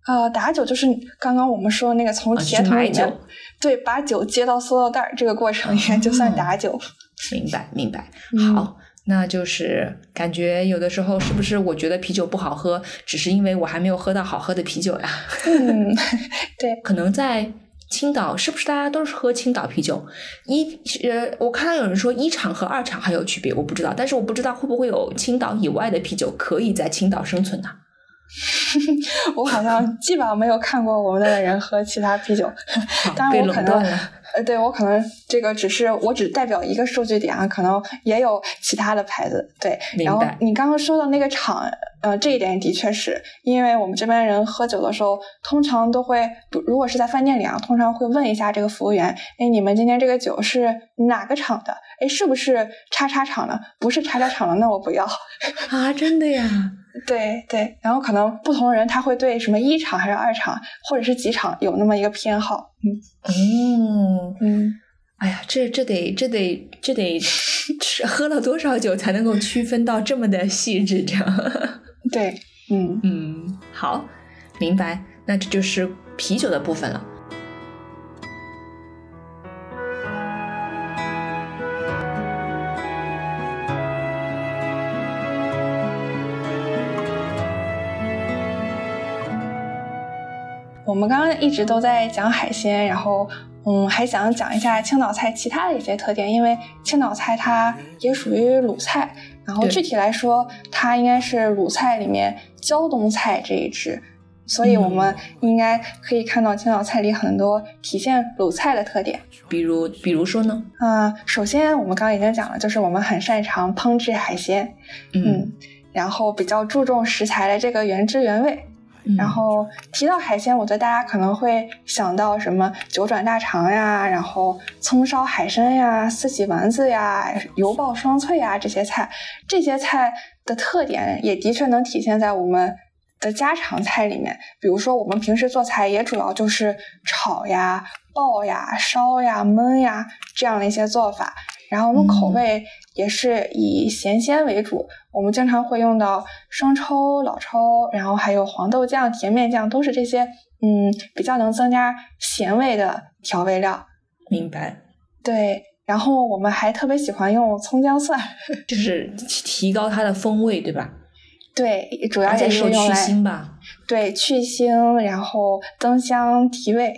S4: 呃，打酒就是刚刚我们说的那个从
S3: 啊
S4: 铁桶里面，
S3: 酒
S4: 对，把酒接到塑料袋儿，这个过程应该就算
S3: 哦
S4: 打酒。
S3: 明白明白。
S4: 嗯
S3: 好，那就是感觉有的时候是不是我觉得啤酒不好喝，只是因为我还没有喝到好喝的啤酒呀？<laughs>
S4: 嗯，
S3: 可能在青岛，是不是大家都是喝青岛啤酒？一呃，我看到有人说一厂和二厂还有区别，我不知道，但是我不知道会不会有青岛以外的啤酒可以在青岛生存呢、<laughs>
S4: 我好像基本上没有看过我们的人喝其他啤酒。
S3: 好被
S4: 当然我可能。呃，对我可能这个只是我只代表一个数据点啊，可能也有其他的牌子。对，然后你刚刚说的那个厂，呃，这一点的确是因为我们这边人喝酒的时候，通常都会，如果是在饭店里啊，通常会问一下这个服务员，哎，你们今天这个酒是哪个厂的？哎，是不是叉叉厂的？不是叉叉厂的，那我不要。<laughs>
S3: 啊，真的呀！
S4: 对对，然后可能不同人他会对什么一场还是二场，或者是几场有那么一个偏好。嗯
S3: 嗯，
S4: 嗯。
S3: 哎呀，这这得这得这得吃喝了多少酒才能够区分到这么的细致？这样，
S4: 对，嗯
S3: 嗯，好，明白。那这就是啤酒的部分了。
S4: 我们刚刚一直都在讲海鲜，然后嗯，还想讲一下青岛菜其他的一些特点，因为青岛菜它也属于鲁菜，然后具体来说，它应该是鲁菜里面胶东菜这一支，所以我们应该可以看到青岛菜里很多体现鲁菜的特点。
S3: 比如，比如说呢？
S4: 啊、首先我们刚刚已经讲了，就是我们很擅长烹制海鲜，嗯，然后比较注重食材的这个原汁原味。
S3: 嗯
S4: 然后提到海鲜，我觉得大家可能会想到什么九转大肠呀，然后葱烧海参呀、四喜丸子呀、油爆双脆呀这些菜，这些菜的特点也的确能体现在我们的家常菜里面。比如说，我们平时做菜也主要就是炒呀、爆呀、烧呀、焖呀这样的一些做法。然后我们口
S3: 嗯
S4: 味也是以咸鲜为主。我们经常会用到生抽、老抽，然后还有黄豆酱、甜面酱，都是这些嗯比较能增加咸味的调味料。
S3: 明白。
S4: 对，然后我们还特别喜欢用葱姜蒜，<laughs>
S3: 就是提高它的风味，对吧？
S4: 对，主要也是用来
S3: 去腥吧？
S4: 对去腥，然后增香提味。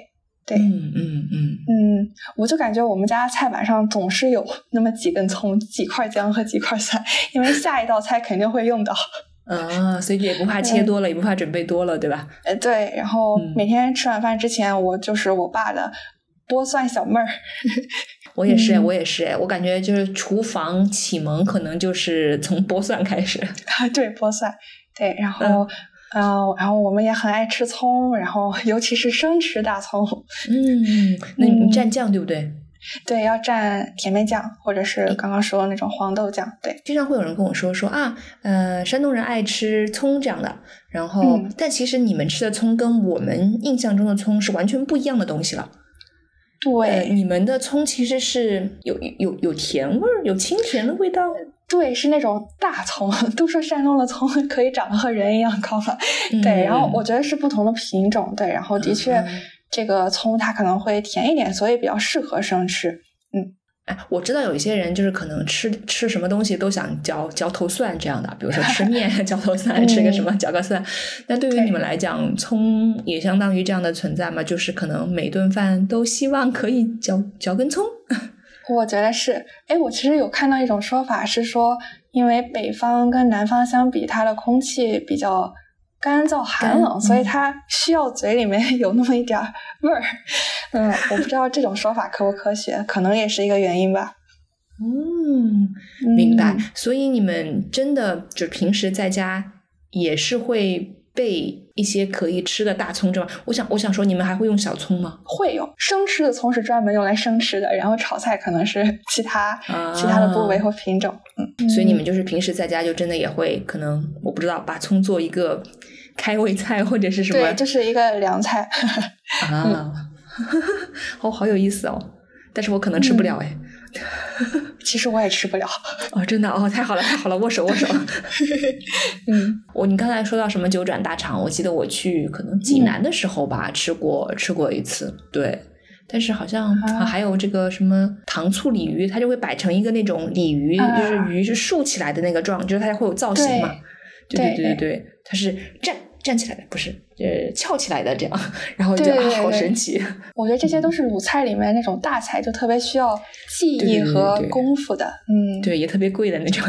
S4: 对，
S3: 嗯嗯嗯，
S4: 嗯，我就感觉我们家菜板上总是有那么几根葱、几块姜和几块蒜，因为下一道菜肯定会用到。<laughs>
S3: 啊，所以也不怕切多了，也不怕准备多了，对吧？
S4: 呃，对，然后
S3: 嗯
S4: 每天吃晚饭之前，我就是我爸的剥蒜小妹儿。
S3: 我也是，
S4: 嗯
S3: 我也是，我感觉就是厨房启蒙可能就是从剥蒜开始。
S4: 啊 <laughs> 对，剥蒜，对，然后，
S3: 嗯
S4: 嗯、然后我们也很爱吃葱，然后 <laughs> 尤其是生吃大葱，
S3: 嗯，<laughs> 那你
S4: 嗯
S3: 蘸酱对不对？
S4: 对，要蘸甜面酱或者是刚刚说的那种黄豆酱，对，
S3: 经常会有人跟我说说啊，呃，山东人爱吃葱这样的，然后、
S4: 嗯
S3: 但其实你们吃的葱跟我们印象中的葱是完全不一样的东西了。呃，
S4: 对，
S3: 你们的葱其实是有有有甜味儿，有清甜的味道。
S4: 对，是那种大葱，<laughs> 都说山东的葱 <laughs> 可以长得和人一样高嘛，对，然后
S3: 嗯
S4: 我觉得是不同的品种，对，然后的确
S3: 嗯
S4: 这个葱它可能会甜一点，所以比较适合生吃。
S3: 嗯哎，我知道有一些人就是可能吃吃什么东西都想嚼嚼头蒜这样的，比如说吃 <laughs> 面嚼头蒜，吃个什么嚼个蒜。那对于你们来讲，葱也相当于这样的存在嘛，就是可能每顿饭都希望可以嚼嚼根葱。
S4: 我觉得是，哎，我其实有看到一种说法是说，因为北方跟南方相比，它的空气比较干燥寒冷，所以
S3: 嗯
S4: 它需要嘴里面 <laughs> 有那么一点味儿。嗯，我不知道这种说法科不科学，可能也是一个原因吧。
S3: 嗯，明白
S4: 嗯。
S3: 所以你们真的就平时在家也是会备一些可以吃的大葱，对吧？我想，我想说，你们还会用小葱吗？
S4: 会用生吃的葱是专门用来生吃的，然后炒菜可能是 <laughs> 其他、
S3: 啊
S4: 其他的部位或品种。嗯，
S3: 所以你们就是平时在家就真的也会可能我不知道把葱做一个开胃菜或者是什么
S4: 对，这是一个凉菜。
S3: 啊，<laughs> <laughs> 哦，好有意思哦。但是我可能吃不了哎。
S4: 其实我也吃不了。
S3: 哦，真的哦，太好了，太好了，握手握手。<laughs>
S4: 嗯，
S3: 我你刚才说到什么九转大肠，我记得我去可能济南的时候吧，吃过吃过一次，对。但是好像、
S4: 啊
S3: 啊、还有这个什么糖醋鲤鱼，它就会摆成一个那种鲤鱼，
S4: 啊
S3: 就是鱼是竖起来的那个状，就是它会有造型嘛。对
S4: 对
S3: 对对对，它是站站起来的，不是呃翘起来的这样，然后就
S4: 对对
S3: 啊好神奇。
S4: 我觉得这些都是鲁菜里面那种大菜，就特别需要技艺和功夫的。嗯，
S3: 对，也特别贵的那种。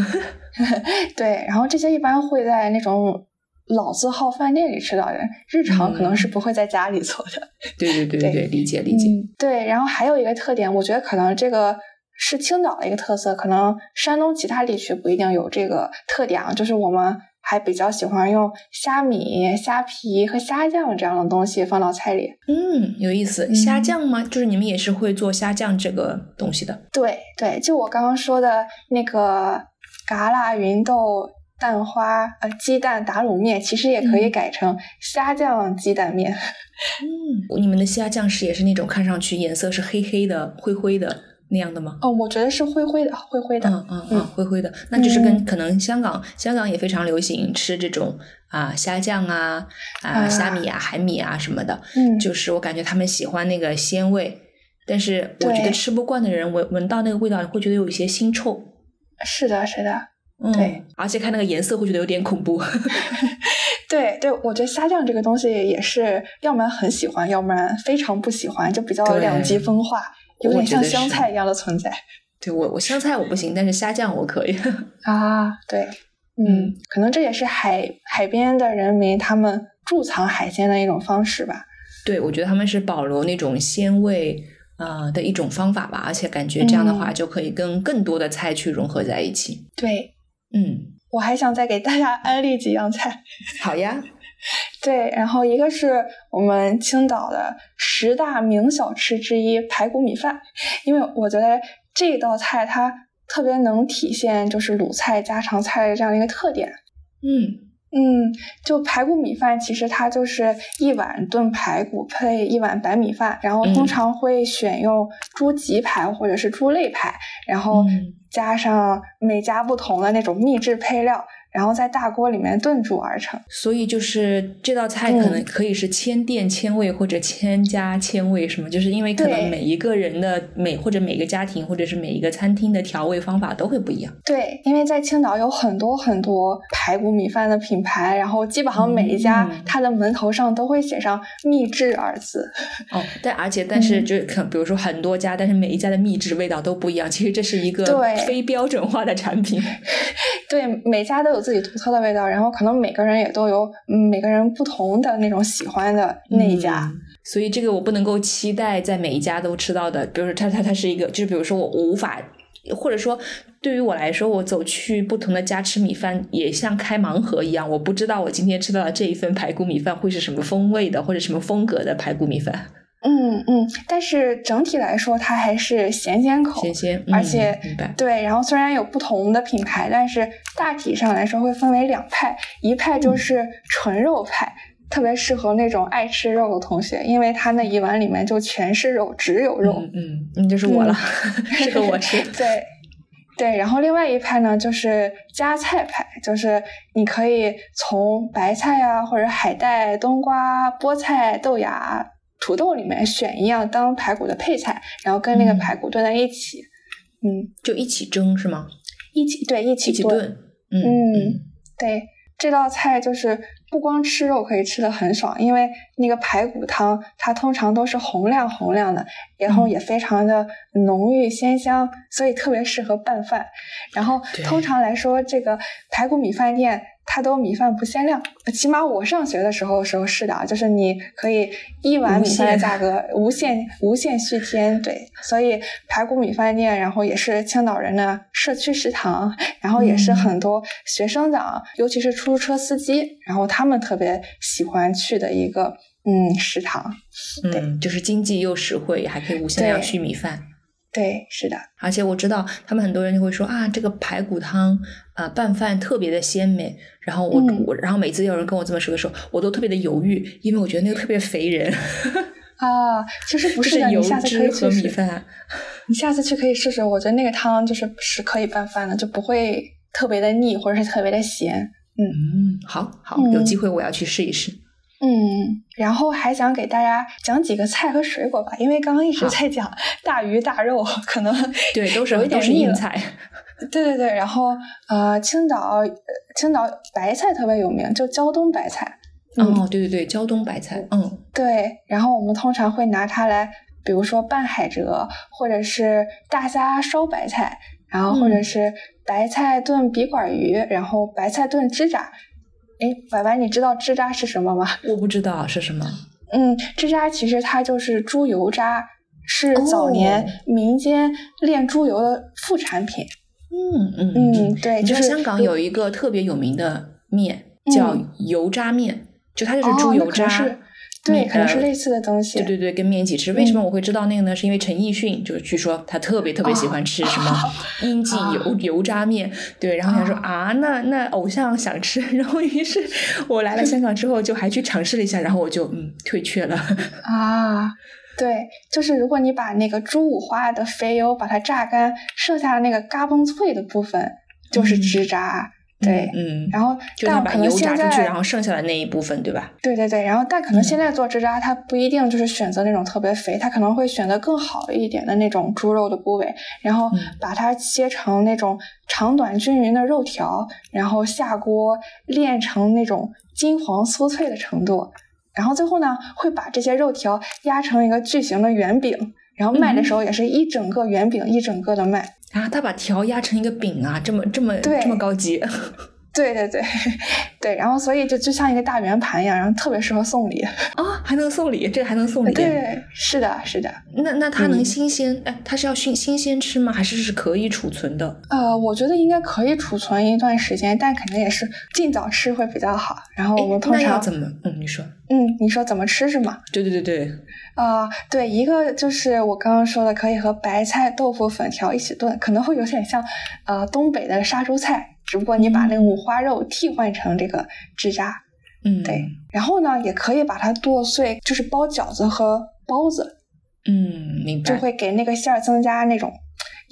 S3: <laughs>
S4: 对。然后这些一般会在那种老字号饭店里吃到的，日常可能是不会在家里做的。
S3: 对对对对
S4: 对
S3: 对，理解理解。
S4: 嗯，对。然后还有一个特点，我觉得可能这个是青岛的一个特色，可能山东其他地区不一定有这个特点啊。就是我们还比较喜欢用虾米、虾皮和虾酱这样的东西放到菜里。
S3: 嗯，有意思。
S4: 嗯
S3: 虾酱吗？就是你们也是会做虾酱这个东西的。
S4: 对对，就我刚刚说的那个嘎啦芸豆蛋花呃鸡蛋打卤面，其实也可以
S3: 嗯
S4: 改成虾酱鸡蛋面。<laughs>
S3: 嗯，你们的虾酱是也是那种看上去颜色是黑黑的、灰灰的那样的吗？
S4: 哦，我觉得是灰灰的，灰灰的。
S3: 嗯嗯嗯，
S4: 嗯
S3: 灰灰的，那就是跟
S4: 嗯
S3: 可能香港香港也非常流行吃这种啊虾酱啊啊
S4: 啊
S3: 虾米啊海米啊什么的，
S4: 嗯，
S3: 就是我感觉他们喜欢那个鲜味，但是我觉得吃不惯的人闻闻到那个味道会觉得有一些腥臭。
S4: 是的，是的，
S3: 嗯，
S4: 对，
S3: 而且看那个颜色会觉得有点恐怖。<laughs> <laughs>
S4: 对对，我觉得虾酱这个东西也是，要不然很喜欢，要不然非常不喜欢，就比较
S3: 对
S4: 两极分化，有点像香菜一样的存在 <laughs>
S3: 对我我香菜我不行，但是虾酱我可以。<laughs>
S4: 啊。对，嗯，可能这也是海海边的人民他们贮藏海鲜的一种方式吧。
S3: 对，我觉得他们是保留那种鲜味呃的一种方法吧，而且感觉这样的话
S4: 嗯
S3: 就可以跟更多的菜去融合在一起。
S4: 对，
S3: 嗯，
S4: 我还想再给大家安利几样菜。
S3: 好呀，
S4: 对，然后一个是我们青岛的十大名小吃之一排骨米饭，因为我觉得这道菜它特别能体现就是鲁菜家常菜的这样的一个特点。
S3: 嗯
S4: 嗯，就排骨米饭，其实它就是一碗炖排骨配一碗白米饭，然后通常会选用猪脊排或者是猪肋排，然后加上每家不同的那种秘制配料。然后在大锅里面炖煮而成，
S3: 所以就是这道菜可能可以是千店千味或者千家千味，什么？就是因为可能每一个人的每或者每个家庭或者是每一个餐厅的调味方法都会不一样。
S4: 对，因为在青岛有很多很多排骨米饭的品牌，然后基本上每一家它的门头上都会写上“秘制”二字。<laughs>
S3: 哦，但而且但是就可比如说很多家，但是每一家的秘制味道都不一样。其实这是一个非标准化的产品。<laughs>
S4: 对，每家都有。自己独特的味道，然后可能每个人也都有每个人不同的那种喜欢的那一家，
S3: 所以这个我不能够期待在每一家都吃到的。比如说，它它它是一个，就是比如说我我无法，或者说对于我来说，我走去不同的家吃米饭也像开盲盒一样，我不知道我今天吃到的这一份排骨米饭会是什么风味的，或者什么风格的排骨米饭。
S4: 嗯嗯，但是整体来说，它还是咸咸口，
S3: 咸咸，
S4: 而且对。然后虽然有不同的品牌，但是大体上来说会分为两派，一派就是纯肉派，特别适合那种爱吃肉的同学，因为他那一碗里面就全是肉，只有肉。
S3: 嗯，嗯就是我了，<laughs> 适合我吃。<laughs>
S4: 对对，然后另外一派呢，就是加菜派，就是你可以从白菜啊，或者海带、冬瓜、菠菜、豆芽。土豆里面选一样当排骨的配菜，然后跟那个排骨炖在一起，嗯，
S3: 就一起蒸是吗？
S4: 一起对，
S3: 一
S4: 起
S3: 炖。
S4: 嗯，对，这道菜就是不光吃肉可以吃的很爽，因为那个排骨汤它通常都是红亮红亮的，然后也非常的浓郁鲜香，所以特别适合拌饭。然后通常来说，这个排骨米饭店。它都米饭不限量，起码我上学的时候时候是的，就是你可以一碗米饭的价格无限无限续添，对，所以排骨米饭店，然后也是青岛人的社区食堂，然后也是很多学生党，尤其是出租车司机，然后他们特别喜欢去的一个嗯食堂，
S3: 嗯，就是经济又实惠，还可以无限量续米饭。
S4: 对，是的，
S3: 而且我知道他们很多人就会说啊，这个排骨汤啊拌饭特别的鲜美。然后我我，然后每次有人跟我这么说的时候，我都特别的犹豫，因为我觉得那个特别肥人。<laughs>
S4: 啊，其实不是的，你下次可以
S3: 去米饭。
S4: 你下次去可以试试，我觉得那个汤就是是可以拌饭的，就不会特别的腻或者是特别的咸。
S3: 嗯，好好，有机会我要去试一试。
S4: 嗯，然后还想给大家讲几个菜和水果吧，因为刚刚一直在讲大鱼大肉，可能
S3: 对都是
S4: 都
S3: 是硬菜。<laughs>
S4: 对对对，然后呃，青岛青岛白菜特别有名，就胶东白菜。
S3: 哦，对对对，胶东白菜。嗯，
S4: 对。然后我们通常会拿它来，比如说拌海蜇，或者是大虾烧白菜，然后或者是白菜炖笔管鱼，然后白菜炖枝渣。哎，婉婉，你知道枝渣是什么吗？
S3: 我不知道是什么。<laughs>
S4: 嗯，枝渣其实它就是猪油渣，是早年民间炼猪油的副产品。
S3: 嗯嗯
S4: 嗯，对，
S3: 就是香港有一个特别有名的面叫油渣面，就它就是猪油渣。
S4: 对，可能是类似的东西。
S3: 对对对，跟面一起吃。为什么我会知道那个呢？是因为陈奕迅，就是据说他特别特别喜欢吃什么英记油油渣面。对，然后想说啊，那那偶像想吃，<laughs> 然后于是我来了香港之后，就还去尝试了一下，然后我就嗯退却了。<laughs>
S4: 啊，对，就是如果你把那个猪五花的肥油把它榨干，剩下的那个嘎嘣脆的部分就是汁渣。对，
S3: 嗯，
S4: 然后但可能现在，
S3: 然后剩下的那一部分，对吧？
S4: 对对对，然后但可能现在做枝扎，它不一定就是选择那种特别肥，它可能会选择更好一点的那种猪肉的部位，然后把它切成那种长短均匀的肉条，然后下锅炼成那种金黄酥脆的程度，然后最后呢，会把这些肉条压成一个巨型的圆饼，然后卖的时候也是一整个圆饼一整个的卖。
S3: 啊，他把条压成一个饼啊，这么这么这么高级。
S4: 对对对对，然后所以就就像一个大圆盘一样，然后特别适合送礼
S3: 啊，还能送礼，这个还能送礼。
S4: 对，是的，是的。
S3: 那那它能新鲜？哎，它是要新新鲜吃吗？还是是可以储存的？
S4: 呃，我觉得应该可以储存一段时间，但肯定也是尽早吃会比较好。然后我们通常
S3: 怎么？嗯，你说。
S4: 嗯，你说怎么吃是吗？
S3: 对对对对。
S4: 啊，对，一个就是我刚刚说的，可以和白菜、豆腐、粉条一起炖，可能会有点像呃东北的杀猪菜。只不过你把那个五花肉替换成这个枝渣，
S3: 嗯，
S4: 对，然后呢，也可以把它剁碎，就是包饺子和包子，
S3: 嗯，明白，
S4: 就会给那个馅儿增加那种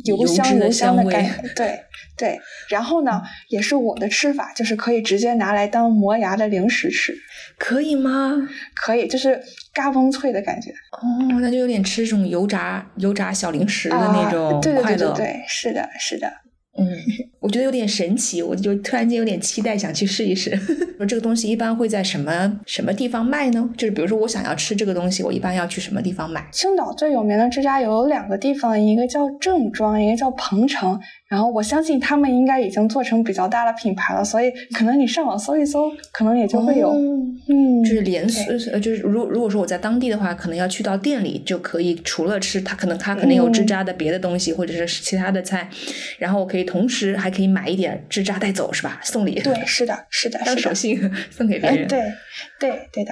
S4: 油香
S3: 油
S4: 香的感觉。对 <laughs> 对，然后呢，也是我的吃法，就是可以直接拿来当磨牙的零食吃，
S3: 可以吗？
S4: 可以，就是嘎嘣脆的感觉
S3: 哦，那就有点吃这种油炸油炸小零食的那种
S4: 啊、对对
S3: 快乐。
S4: 对对对，是的，是的。
S3: 嗯，<laughs> 我觉得有点神奇，我就突然间有点期待，想去试一试。<laughs> 说这个东西一般会在什么什么地方卖呢？就是比如说我想要吃这个东西，我一般要去什么地方买？
S4: 青岛最有名的这家有两个地方，一个叫郑庄，一个叫彭城。然后我相信他们应该已经做成比较大的品牌了，所以可能你上网搜一搜，可能也就会有。
S3: 哦
S4: 嗯，
S3: 就是连锁，呃，就是如如果说我在当地的话，可能要去到店里就可以，除了吃它，可能它可能有
S4: 嗯
S3: 支渣的别的东西，或者是其他的菜，然后我可以同时还可以买一点支扎带走，是吧？送礼，
S4: 对，是的，是的，
S3: 当。手信送给别
S4: 哎，
S3: 人。
S4: 对，对，对的。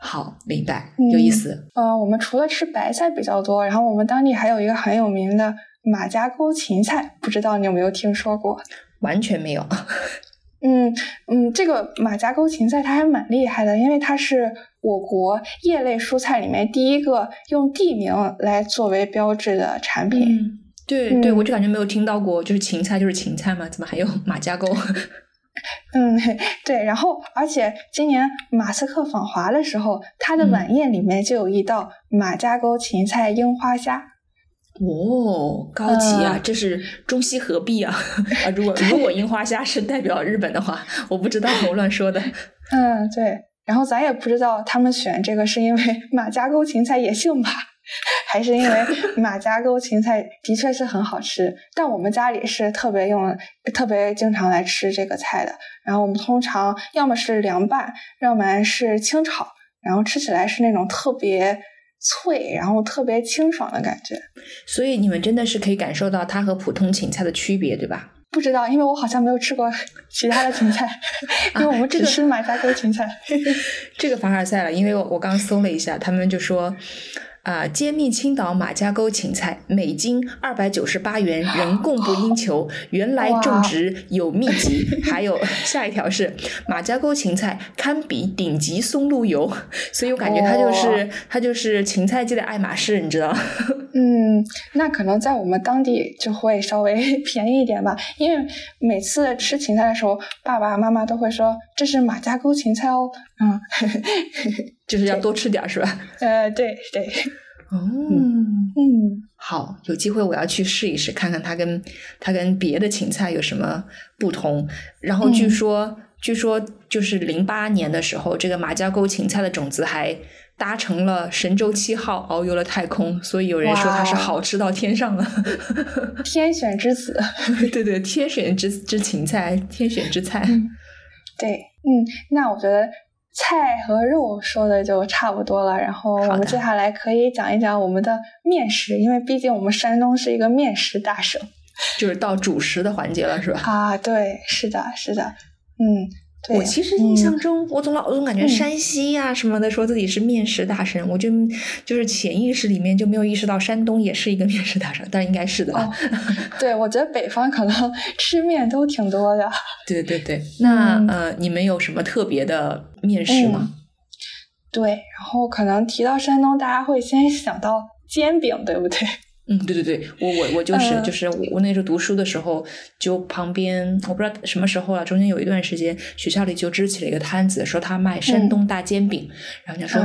S3: 好，明白，
S4: 嗯
S3: 有意思。
S4: 呃，我们除了吃白菜比较多，然后我们当地还有一个很有名的马家沟芹菜，不知道你有没有听说过？
S3: 完全没有。<laughs>
S4: 嗯嗯，这个马家沟芹菜它还蛮厉害的，因为它是我国叶类蔬菜里面第一个用地名来作为标志的产品。
S3: 嗯，对对，
S4: 嗯
S3: 我就感觉没有听到过，就是芹菜就是芹菜嘛，怎么还有 <laughs> 马家沟？<laughs>
S4: 嗯，对，然后而且今年马斯克访华的时候，他的
S3: 嗯
S4: 晚宴里面就有一道马家沟芹菜樱花虾。
S3: 哦，高级啊！
S4: 嗯
S3: 这是中西合璧啊！<laughs> 啊，如果如果樱花虾是代表日本的话，我不知道，我乱说的。
S4: 嗯，对。然后咱也不知道他们选这个是因为 <laughs> 马家沟芹菜也姓马，还是因为 <laughs> 马家沟芹菜的确是很好吃。但我们家里是特别用、特别经常来吃这个菜的。然后我们通常要么是凉拌，要么是清炒，然后吃起来是那种特别脆，然后特别清爽的感觉。
S3: 所以你们真的是可以感受到它和普通芹菜的区别，对吧？
S4: 不知道，因为我好像没有吃过其他的芹菜，<laughs> 因为我们只吃马家沟芹菜。<laughs>
S3: 这个凡尔赛了，因为我我刚搜了一下，他们就说。啊，揭秘青岛马家沟芹菜，每斤二百九十八元，<gasps> 仍供不应求。原来种植有秘籍。<laughs> 还有下一条是马家沟芹菜堪比顶级松露油，所以我感觉它就是、
S4: 哇
S3: 它就是芹菜界的爱马仕，你知道？<laughs>
S4: 嗯，那可能在我们当地就会稍微 <laughs> 便宜一点吧，因为每次吃芹菜的时候，爸爸妈妈都会说这是马家沟芹菜哦。嗯，
S3: 就是要多吃点儿，是吧？
S4: 呃，对对，
S3: 哦，
S4: 嗯
S3: 好，有机会我要去试一试，看看它跟它跟别的芹菜有什么不同。然后据
S4: 嗯
S3: 说，据说就是零八年的时候，这个马家沟芹菜的种子还搭乘了神舟七号遨游了太空，所以有人说它是好吃到天上了。<laughs>
S4: 天选之子。<laughs>
S3: 对对，天选之之芹菜，天选之菜。
S4: 嗯对，嗯，那我觉得菜和肉说的就差不多了，然后我们接下来可以讲一讲我们的面食，因为毕竟我们山东是一个面食大省
S3: 就是到主食的环节了，是吧？
S4: 啊。对，是的，是的，嗯，对。
S3: 我其实印象
S4: 嗯
S3: 中，我总老我总感觉
S4: 嗯
S3: 山西呀、什么的，说自己是面食大省，我就就是潜意识里面就没有意识到山东也是一个面食大省，但应该是的。
S4: 哦，<laughs> 对，我觉得北方可能吃面都挺多的。
S3: 对对对，那、
S4: 嗯
S3: 呃，你们有什么特别的面食吗？
S4: 对，然后可能提到山东，大家会先想到煎饼，对不对？
S3: 嗯，对对对，我我我就是、
S4: 嗯
S3: 就是我我那时候读书的时候，就旁边我不知道什么时候了，中间有一段时间学校里就支起了一个摊子，说他卖山东大煎饼，然后人家说、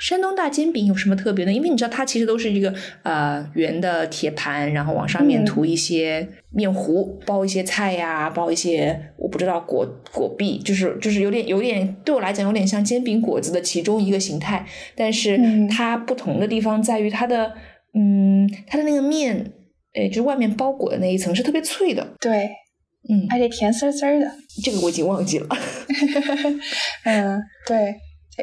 S3: 山东大煎饼有什么特别的？因为你知道它其实都是一个呃圆的铁盘，然后往上面
S4: 嗯
S3: 涂一些面糊，包一些菜呀、包一些我不知道果果篦，就是就是有点有点对我来讲有点像煎饼果子的其中一个形态，但是
S4: 嗯。
S3: 它不同的地方在于它的嗯它的那个面，诶就是外面包裹的那一层是特别脆的，
S4: 对，
S3: 嗯，
S4: 而且甜丝丝儿的。
S3: 这个我已经忘记了。<laughs>
S4: 嗯，对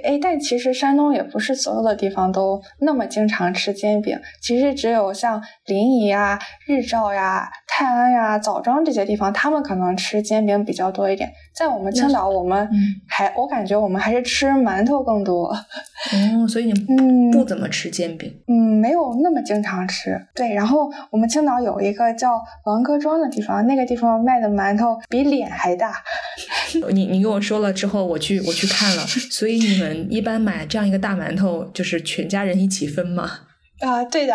S4: 哎，但其实山东也不是所有的地方都那么经常吃煎饼。其实只有像临沂呀、日照呀、泰安呀、枣庄这些地方，他们可能吃煎饼比较多一点。在我们青岛，我们还我感觉我们还是吃馒头更多。
S3: 哦，所以你不怎么吃煎饼？
S4: 嗯，没有那么经常吃。对，然后我们青岛有一个叫王各庄的地方，那个地方卖的馒头比脸还大。<laughs>
S3: 你你跟我说了之后，我去我去看了。所以你们一般买这样一个大馒头，就是全家人一起分吗？
S4: 啊，对的，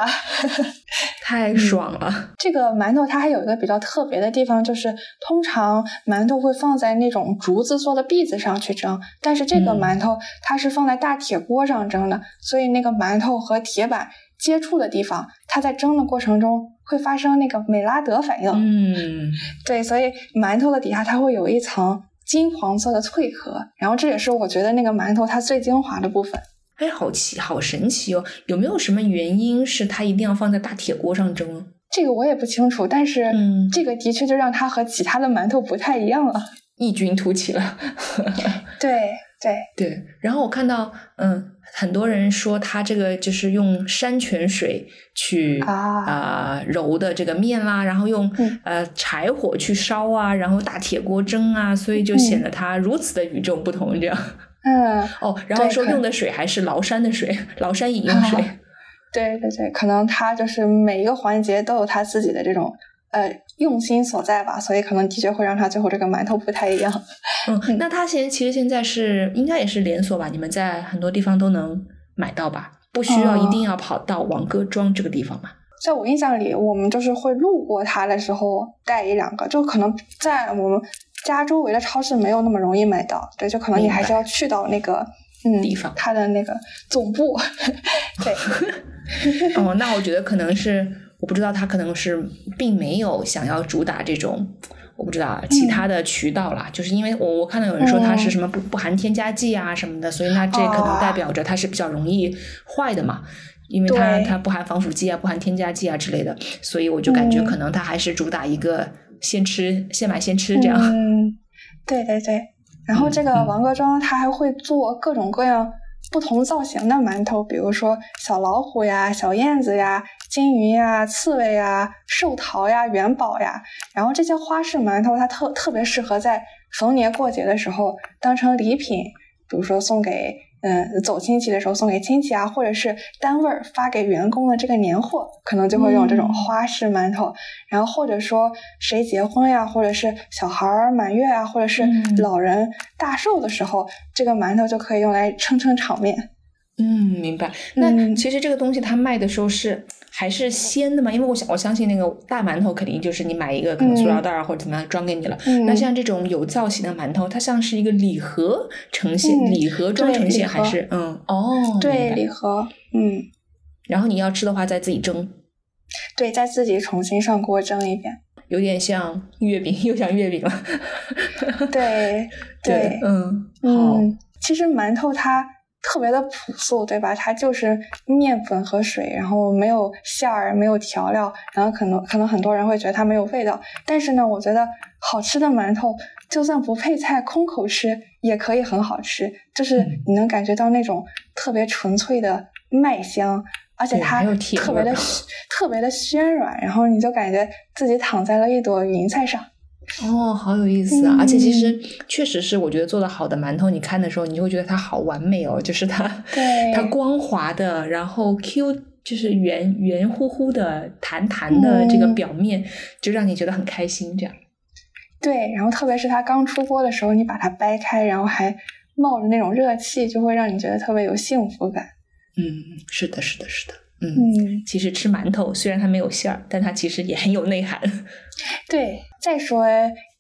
S4: <laughs>
S3: 太爽了。
S4: 这个馒头它还有一个比较特别的地方，就是通常馒头会放在那种竹子做的篦子上去蒸，但是这个馒头它是放在大铁锅上蒸的，所以那个馒头和铁板接触的地方，它在蒸的过程中会发生那个美拉德反应。
S3: 嗯，
S4: 对，所以馒头的底下它会有一层金黄色的脆壳，然后这也是我觉得那个馒头它最精华的部分。
S3: 哎，好奇，好神奇哦！有没有什么原因是它一定要放在大铁锅上蒸？
S4: 这个我也不清楚，但是这个的确就让它和其他的馒头不太一样了，<laughs>
S3: 异军突起了。<laughs>
S4: 对对
S3: 对。然后我看到，嗯，很多人说他这个就是用山泉水去啊揉的这个面啦，然后用呃柴火去烧啊，然后大铁锅蒸啊，所以就显得它如此的与众不同，这样。
S4: 嗯
S3: 哦，然后说用的水还是崂山的水，崂山饮用水。
S4: 对对对，可能他就是每一个环节都有他自己的这种呃用心所在吧，所以可能的确会让他最后这个馒头不太一样。
S3: 嗯，那他现其实现在是应该也是连锁吧？你们在很多地方都能买到吧？不需要一定要跑到王各庄这个地方嘛？
S4: 在我印象里，我们就是会路过它的时候带一两个，就可能在我们。家周围的超市没有那么容易买到，对，就可能你还是要去到那个嗯
S3: 地方，
S4: 它的那个总部。<laughs> 对，<laughs>
S3: 哦，那我觉得可能是我不知道，他可能是并没有想要主打这种，我不知道其他的渠道啦，就是因为我我看到有人说它是什么不不含添加剂啊什么的，所以那这可能代表着它是比较容易坏的嘛，因为它它不含防腐剂啊，不含添加剂啊之类的，所以我就感觉可能它还是主打一个。先吃，先买先吃，这样。
S4: 嗯，对对对。然后这个王各庄他还会做各种各样不同造型的馒头，比如说小老虎呀、小燕子呀、金鱼呀、刺猬呀、寿桃呀、元宝呀。然后这些花式馒头，它特特别适合在逢年过节的时候当成礼品，比如说送给。嗯，走亲戚的时候送给亲戚啊，或者是单位发给员工的这个年货，可能就会用这种花式馒头。然后或者说谁结婚呀，或者是小孩满月啊，或者是老人大寿的时候，这个馒头就可以用来撑撑场面。
S3: 嗯，明白。那其实这个东西它卖的时候是。还是鲜的嘛？因为我想，我相信那个大馒头肯定就是你买一个可能塑料袋或者怎么样装给你了。那像这种有造型的馒头，它像是一个礼盒呈现，礼盒装呈现还是嗯哦，
S4: 对礼盒嗯。
S3: 然后你要吃的话，再自己蒸。
S4: 对，再自己重新上锅蒸一遍。
S3: 有点像月饼，又像月饼了。<laughs>
S4: 对
S3: 对
S4: 嗯好，其实馒头它。特别的朴素，对吧？它就是面粉和水，然后没有馅儿，没有调料，然后可能可能很多人会觉得它没有味道。但是呢，我觉得好吃的馒头，就算不配菜，空口吃也可以很好吃。就是你能感觉到那种特别纯粹的麦香，而且它特别的特别的暄软，然后你就感觉自己躺在了一朵云彩上。
S3: 哦，好有意思啊！而且其实确实是，我觉得做的好的馒头，你看的时候，你就会觉得它好完美哦，就是它，它光滑的，然后 Q 就是圆圆乎乎的、弹弹的这个表面，就让你觉得很开心。这样，
S4: 对，然后特别是它刚出锅的时候，你把它掰开，然后还冒着那种热气，就会让你觉得特别有幸福感。
S3: 嗯，是的，是的，是的。嗯，其实吃馒头虽然它没有馅儿，但它其实也很有内涵。<laughs>
S4: 对，再说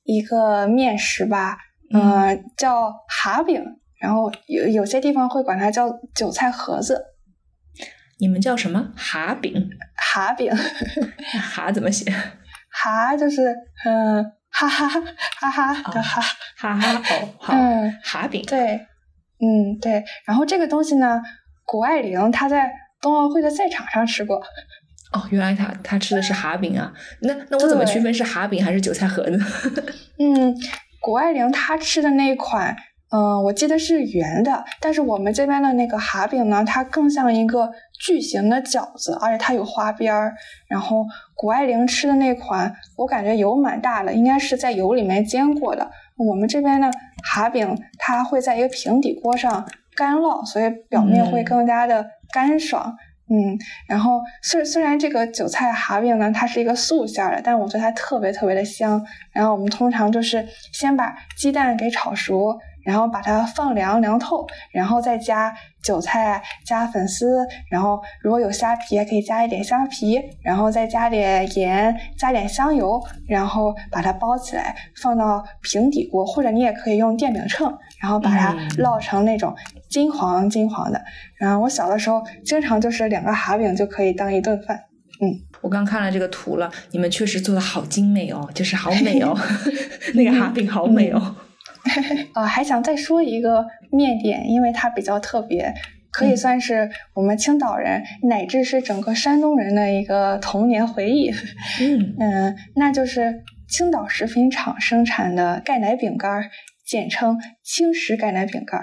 S4: 一个面食吧，嗯，叫哈饼，然后有有些地方会管它叫韭菜盒子。
S3: 你们叫什么？哈饼？
S4: 哈饼？
S3: 哈怎么写？<laughs>
S4: 哈就是嗯，哈哈哈哈的哈，
S3: 哈哈哦，好，哈饼。
S4: 对，嗯对，然后这个东西呢，谷爱凌她在。冬奥会的赛场上吃过，
S3: 哦，原来他他吃的是哈饼啊，那那我怎么区分是哈饼还是韭菜盒子？<laughs>
S4: 嗯，谷爱凌她吃的那一款嗯，我记得是圆的，但是我们这边的那个哈饼呢，它更像一个巨型的饺子，而且它有花边儿。然后谷爱凌吃的那款，我感觉油蛮大的，应该是在油里面煎过的。我们这边的哈饼，它会在一个平底锅上干烙，所以表面会更加的干爽。嗯，然后虽虽然这个韭菜哈饼呢，它是一个素馅的，但我觉得它特别特别的香。然后我们通常就是先把鸡蛋给炒熟。然后把它放凉凉透，然后再加韭菜、加粉丝，然后如果有虾皮，也可以加一点虾皮，然后再加点盐，加点香油，然后把它包起来，放到平底锅，或者你也可以用电饼秤，然后把它烙成那种金黄金黄的。然后我小的时候经常就是两个哈饼就可以当一顿饭。嗯，
S3: 我刚看了这个图了，你们确实做的好精美哦，就是好美哦，<laughs> 那个哈饼好美哦。
S4: 啊，<laughs> 还想再说一个面点，因为它比较特别，可以算是我们青岛人乃至是整个山东人的一个童年回忆。
S3: 嗯 <laughs>
S4: 嗯，那就是青岛食品厂生产的钙奶饼干，简称青石钙奶饼干。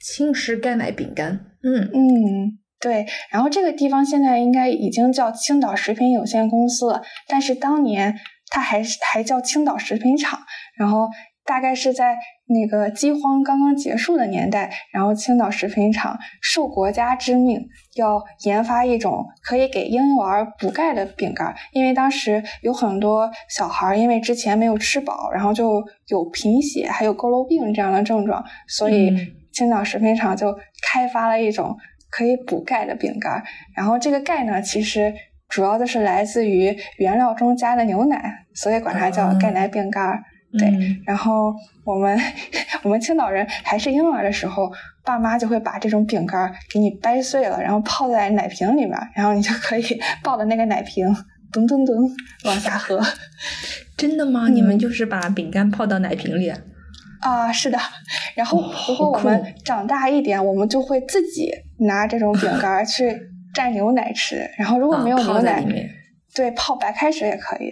S3: 青食钙奶饼干，嗯
S4: 嗯，对。然后这个地方现在应该已经叫青岛食品有限公司了，但是当年它还是还叫青岛食品厂，然后。大概是在那个饥荒刚刚结束的年代，然后青岛食品厂受国家之命要研发一种可以给婴幼儿补钙的饼干，因为当时有很多小孩因为之前没有吃饱，然后就有贫血还有佝偻病这样的症状，所以青岛食品厂就开发了一种可以补钙的饼干。然后这个钙呢，其实主要的是来自于原料中加的牛奶，所以管它叫钙奶饼干。对，然后我们 <laughs> 我们青岛人还是婴儿的时候，爸妈就会把这种饼干给你掰碎了，然后泡在奶瓶里面，然后你就可以 <laughs> 抱着那个奶瓶咚咚咚往下喝。
S3: 真的吗？你们就是把饼干泡到奶瓶里？
S4: 啊，是的。然后如果我们长大一点，我们就会自己拿这种饼干去 <laughs> 蘸牛奶吃。然后如果没有牛奶，对，泡白开水也可以。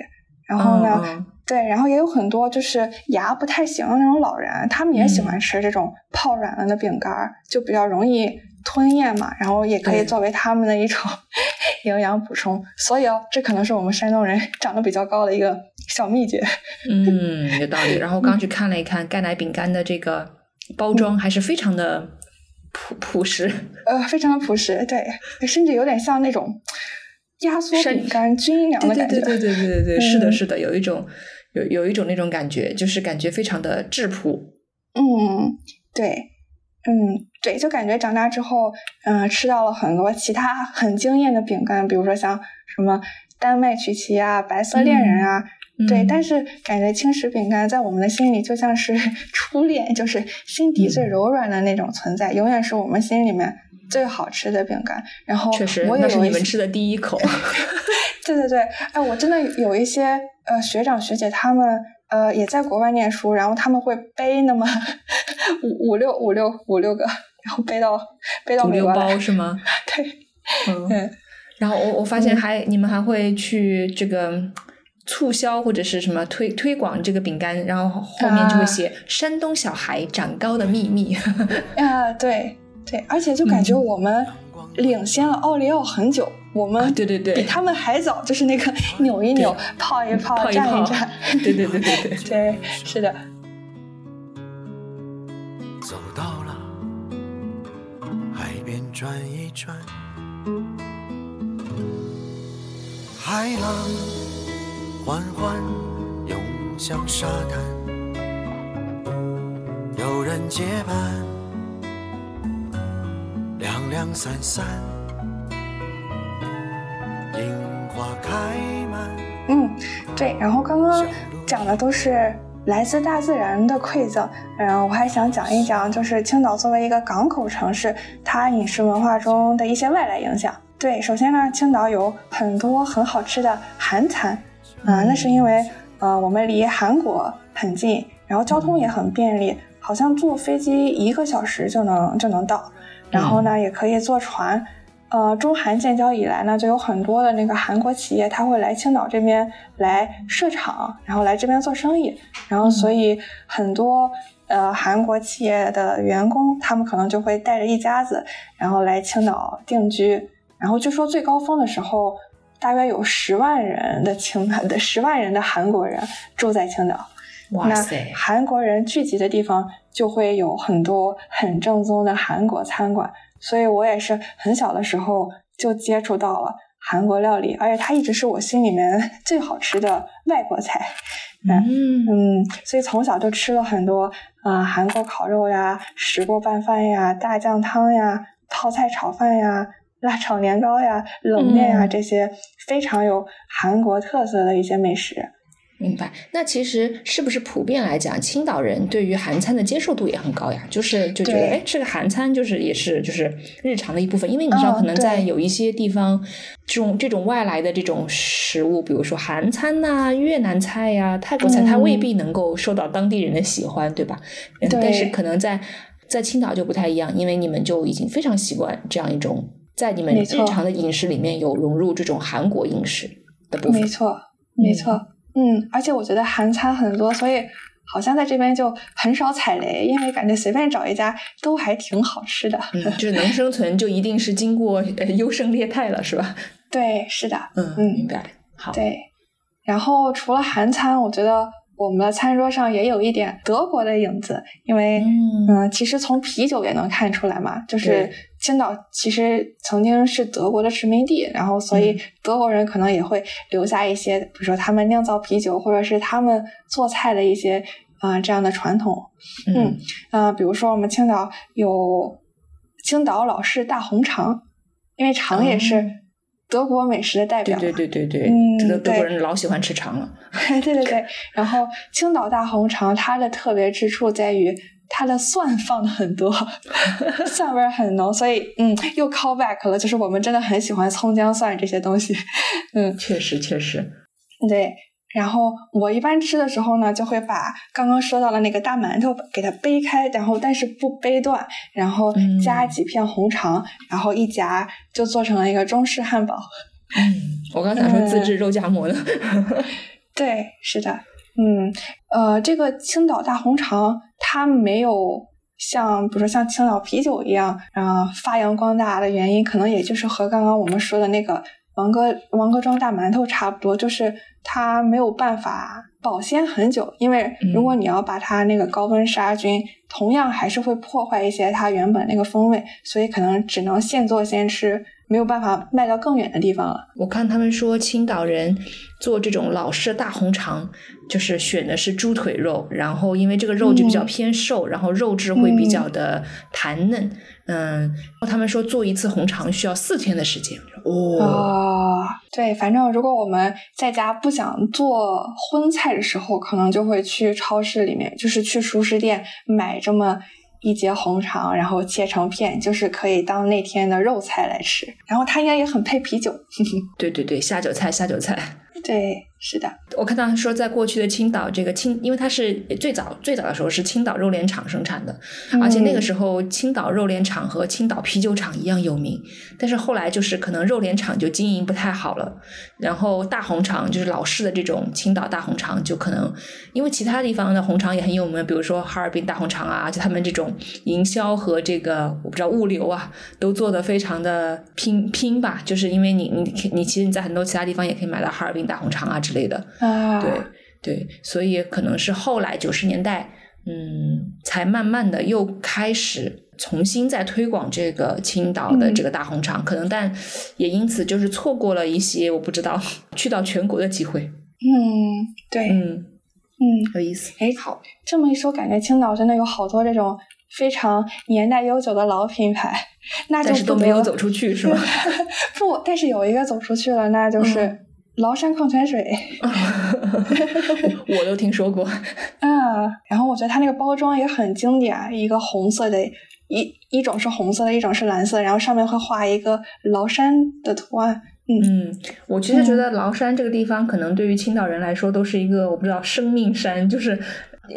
S4: 然后呢？对，然后也有很多就是牙不太行的那种老人，他们也喜欢吃这种泡软了的饼干，就比较容易吞咽嘛，然后也可以作为他们的一种 <laughs> 营养补充。所以哦，这可能是我们山东人 <laughs> 长得比较高的一个小秘诀。
S3: 嗯，有道理。然后刚去看了一看钙奶饼干的这个包装，还是非常的朴朴实。
S4: 呃，非常的朴实，对，甚至有点像那种压缩饼干均量的感
S3: 觉。对对对对对对，<laughs> 是的，是的，有一种。有有一种那种感觉，就是感觉非常的质朴。
S4: 嗯，对，嗯，对，就感觉长大之后，嗯，吃到了很多其他很惊艳的饼干，比如说像什么丹麦曲奇啊、白色恋人啊，对。但是感觉轻食饼干在我们的心里就像是 <laughs> 初恋，就是心底最柔软的那种存在，永远是我们心里面最好吃的饼干。然后，
S3: 确实，那是你们吃的第一口。<laughs>
S4: 对对对，哎，我真的有一些。呃，学长学姐他们呃也在国外念书，然后他们会背那么五五六五六五六个，然后背到背到
S3: 五六包是吗？<laughs>
S4: 对，嗯。
S3: 然后我我发现还你们还会去这个促销或者是什么推推广这个饼干，然后后面就会写山东小孩长高的秘密。<laughs>
S4: 啊，对对，而且就感觉我们领先了奥利奥很久。我们
S3: 对对对，
S4: 比他们还早，就是那个 <laughs> 扭一扭、泡
S3: 一
S4: 泡、站一站，
S3: 对对对对对，<laughs>
S4: 对，是的。
S2: 走到了海边转一转，海浪缓缓涌向沙滩，有人结伴，两两三三，樱花开满。
S4: 嗯，对。然后刚刚讲的都是来自大自然的馈赠，然后我还想讲一讲，就是青岛作为一个港口城市，它饮食文化中的一些外来影响。对，首先呢，青岛有很多很好吃的韩餐，啊，那是因为呃我们离韩国很近，然后交通也很便利，好像坐飞机一个小时就能就能到，然后呢也可以坐船。呃，中韩建交以来呢，就有很多的那个韩国企业，他会来青岛这边来设厂，然后来这边做生意，然后所以很多呃韩国企业的员工，他们可能就会带着一家子，然后来青岛定居。然后据说最高峰的时候，大约有十万人的青的 <laughs> 十万人的韩国人住在青岛。
S3: 哇塞！
S4: 韩国人聚集的地方就会有很多很正宗的韩国餐馆，所以我也是很小的时候就接触到了韩国料理，而且它一直是我心里面 <laughs> 最好吃的外国菜。
S3: 嗯
S4: 嗯，所以从小就吃了很多啊、韩国烤肉呀、石锅拌饭呀、大酱汤呀、泡菜炒饭呀、辣炒年糕呀、冷面呀、
S3: 嗯
S4: 这些非常有韩国特色的一些美食。
S3: 明白。那其实是不是普遍来讲，青岛人对于韩餐的接受度也很高呀？就是就觉得，
S4: 对
S3: 哎，吃个韩餐就是也是就是日常的一部分。因为你知道，
S4: 嗯
S3: 可能在有一些地方，这种这种外来的这种食物，比如说韩餐呐、越南菜呀、泰国菜，它
S4: 嗯
S3: 未必能够受到当地人的喜欢，对吧？但是可能在在青岛就不太一样，因为你们就已经非常习惯这样一种。在你们日常的饮食里面有融入这种韩国饮食的部分，
S4: 没错，没错，嗯，而且我觉得韩餐很多，所以好像在这边就很少踩雷，因为感觉随便找一家都还挺好吃的。
S3: 嗯，就是能生存，就一定是经过呃优胜劣汰了，是吧？
S4: 对，是的，
S3: 嗯，
S4: 嗯
S3: 明白。好，
S4: 对。然后除了韩餐，我觉得我们的餐桌上也有一点德国的影子，因为
S3: 嗯
S4: 嗯、其实从啤酒也能看出来嘛，就是青岛其实曾经是德国的殖民地，然后所以
S3: 嗯
S4: 德国人可能也会留下一些，比如说他们酿造啤酒，或者是他们做菜的一些啊、呃这样的传统。
S3: 嗯
S4: 啊、比如说我们青岛有青岛老式大红肠，因为肠也是
S3: 哦
S4: 德国美食的代表
S3: 对
S4: 嘛。
S3: 对对对对，
S4: 嗯
S3: 这个德国人老喜欢吃肠了。<laughs>
S4: 对对对，然后青岛大红肠它的特别之处在于它的蒜放的很多，<laughs> 蒜味儿很浓，所以嗯，又 call back 了，就是我们真的很喜欢葱姜蒜这些东西，嗯，
S3: 确实确实，
S4: 对。然后我一般吃的时候呢，就会把刚刚说到的那个大馒头给它掰开，然后但是不掰断，然后
S3: 嗯
S4: 加几片红肠，然后一夹就做成了一个中式汉堡。
S3: 嗯，我刚想说自制肉夹馍呢。<laughs>
S4: 对，是的，嗯，呃，这个青岛大红肠它没有像比如说像青岛啤酒一样，啊、发扬光大的原因，可能也就是和刚刚我们说的那个王哥王哥庄大馒头差不多，就是它没有办法保鲜很久，因为如果你要把它那个高温杀菌，同样还是会破坏一些它原本那个风味，所以可能只能现做现吃，没有办法卖到更远的地方了。
S3: 我看他们说青岛人做这种老式大红肠，就是选的是猪腿肉，然后因为这个肉就比较
S4: 嗯
S3: 偏瘦，然后肉质会比较的弹嫩。嗯，他们说做一次红肠需要四天的时间。哦，
S4: 哦，对，反正如果我们在家不想做荤菜的时候，可能就会去超市里面，就是去熟食店买这么一节红肠，然后切成片，就是可以当那天的肉菜来吃。然后它应该也很配啤酒。<laughs>
S3: 对对对，下酒菜下酒菜。
S4: 对，是的，
S3: 我看到说，在过去的青岛，这个青，因为它是最早最早的时候是青岛肉联厂生产的，而且那个
S4: 嗯
S3: 时候青岛肉联厂和青岛啤酒厂一样有名。但是后来就是可能肉联厂就经营不太好了，然后大红肠就是老式的这种青岛大红肠，就可能因为其他地方的红肠也很有名，比如说哈尔滨大红肠啊，就他们这种营销和这个我不知道物流啊，都做的非常的拼拼吧，就是因为你你你其实你在很多其他地方也可以买到哈尔滨大红肠啊之类的。
S4: 啊，
S3: 对对，所以可能是后来九十年代，嗯，才慢慢的又开始重新再推广这个青岛的这个大红肠，可能但也因此就是错过了一些我不知道去到全国的机会。
S4: 嗯，对，
S3: 嗯，
S4: 嗯，
S3: 有意思。
S4: 哎，好，这么一说，感觉青岛真的有好多这种非常年代悠久的老品牌，那就
S3: 但是都没有走出去是吗？<laughs>
S4: 不，但是有一个走出去了，那就是
S3: 嗯
S4: 崂山矿泉水。<laughs>
S3: 我都听说过。
S4: 啊，<laughs> 然后我觉得它那个包装也很经典，一个红色的，一一种是红色的，一种是蓝色，然后上面会画一个崂山的图案。
S3: 嗯，我其实觉得崂山这个地方，可能对于青岛人来说都是一个我不知道生命山，就是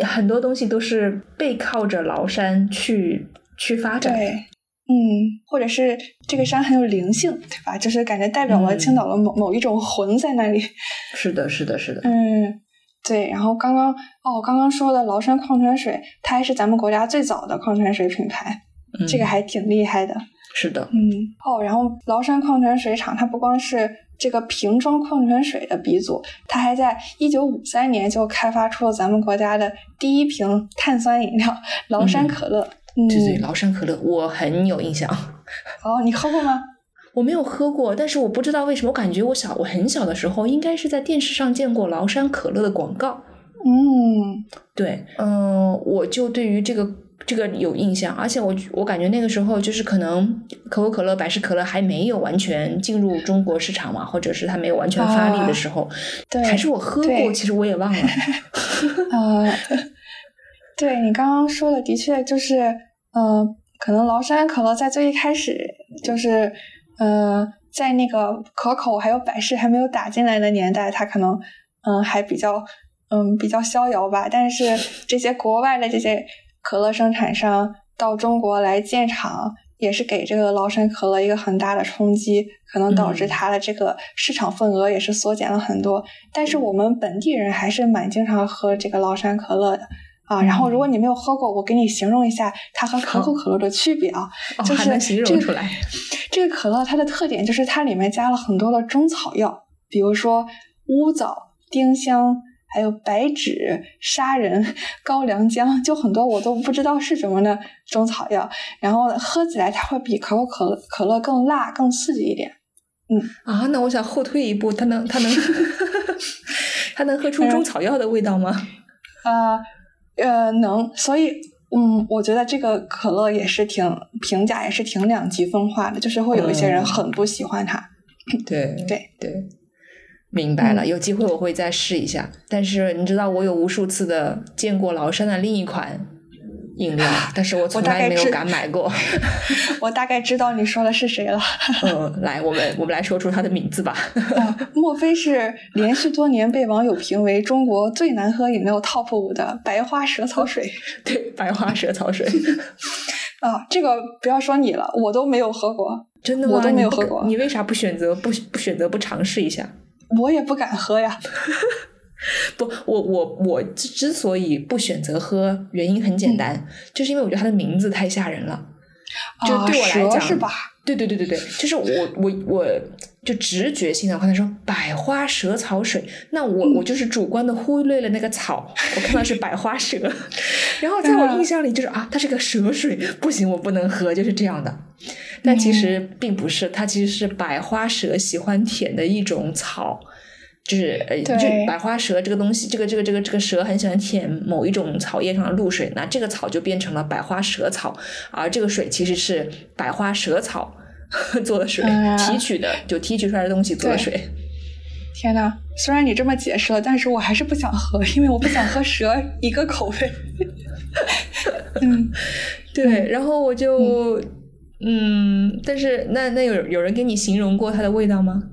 S3: 很多东西都是背靠着崂山去去发展的。
S4: 对，嗯，或者是这个山很有灵性，对吧？就是感觉代表了
S3: 嗯
S4: 青岛的某、某一种魂在那里。<laughs>
S3: 是的，是的，是的。
S4: 嗯，对，然后刚刚哦，刚刚说的崂山矿泉水，它还是咱们国家最早的矿泉水品牌，
S3: 嗯
S4: 这个还挺厉害的。
S3: 是的，
S4: 嗯，哦，然后崂山矿泉水厂，它不光是这个瓶装矿泉水的鼻祖，它还在一九五三年就开发出了咱们国家的第一瓶碳酸饮料崂山可乐。嗯，
S3: 对对，崂山可乐我很有印象。
S4: 哦，你喝过吗？<laughs>
S3: 我没有喝过，但是我不知道为什么，我感觉我小我很小的时候应该是在电视上见过崂山可乐的广告。
S4: 嗯，
S3: 对，嗯、我就对于这个这个有印象，而且我我感觉那个时候就是可能可口可乐、百事可乐还没有完全进入中国市场嘛，或者是它没有完全发力的时候，
S4: 对，
S3: 还是我喝过，其实我也忘了。<laughs>
S4: 呃，<laughs> 对你刚刚说的，的确就是，嗯、可能崂山可乐在最一开始就是，嗯、在那个可口还有百事还没有打进来的年代，它可能，嗯、还比较，嗯，比较逍遥吧。但是这些国外的这些可乐生产商到中国来建厂，也是给这个崂山可乐一个很大的冲击，可能导致
S3: 嗯
S4: 它的这个市场份额也是缩减了很多。但是我们本地人还是蛮经常喝这个崂山可乐的。啊，然后如果你没有喝过，我给你形容一下它和可口可乐的区别啊，
S3: 哦
S4: 就是这个
S3: 容出来。
S4: 这个可乐它的特点就是它里面加了很多的中草药，比如说乌枣、丁香，还有白芷、砂仁、高粱姜，就很多我都不知道是什么的中草药。然后喝起来它会比可口可乐可乐更辣、更刺激一点。
S3: 嗯啊，那我想后退一步，它能它能 <laughs> 它能喝出中草药的味道吗？
S4: 呃呃，能，所以嗯，我觉得这个可乐也是挺评价也是挺两极分化的，就是会有一些人
S3: 嗯
S4: 很不喜欢它。
S3: 对
S4: 对
S3: 对，明白了。
S4: 嗯
S3: 有机会我会再试一下。但是你知道，我有无数次的见过崂山的另一款饮料，但是我从来没有敢买过。<laughs>
S4: 我大概知道你说的是谁了。
S3: 嗯，来，我们我们来说出它的名字吧。
S4: 啊，莫非是连续多年被网友评为中国最难喝饮料 TOP 五的白花蛇草水？<laughs>
S3: 对，白花蛇草水，<laughs>
S4: 啊，这个不要说你了，我都没有喝过，
S3: 真的吗？
S4: 我都没有喝过
S3: 你为啥不选择不不选择不尝试一下？
S4: 我也不敢喝呀。<laughs>
S3: 不，我我我之之所以不选择喝，原因很简单，就是因为我觉得它的名字太吓人了。就
S4: 啊，
S3: 对我来讲，
S4: 蛇是吧？
S3: 对对对对对，就是我 <laughs> 我我就直觉性的，我看他说百花蛇草水，那我、
S4: 嗯
S3: 我就是主观的忽略了那个草，我看到是百花蛇，然后在我印象里就是啊，它是个蛇水，不行，我不能喝，就是这样的。但其实并不是，它其实是百花蛇喜欢舔的一种草。就是呃，就
S4: 对
S3: 百花蛇这个东西，这个这个这个这个蛇很喜欢舔某一种草叶上的露水，那这个草就变成了百花蛇草，而这个水其实是百花蛇草 <laughs> 做的水，
S4: 啊
S3: 提取的就提取出来的东西做的水。
S4: 天呐，虽然你这么解释了，但是我还是不想喝，因为我不想喝蛇一个口味。<laughs> 嗯，<laughs>
S3: 对，然后我就嗯但是那那有有人给你形容过它的味道吗？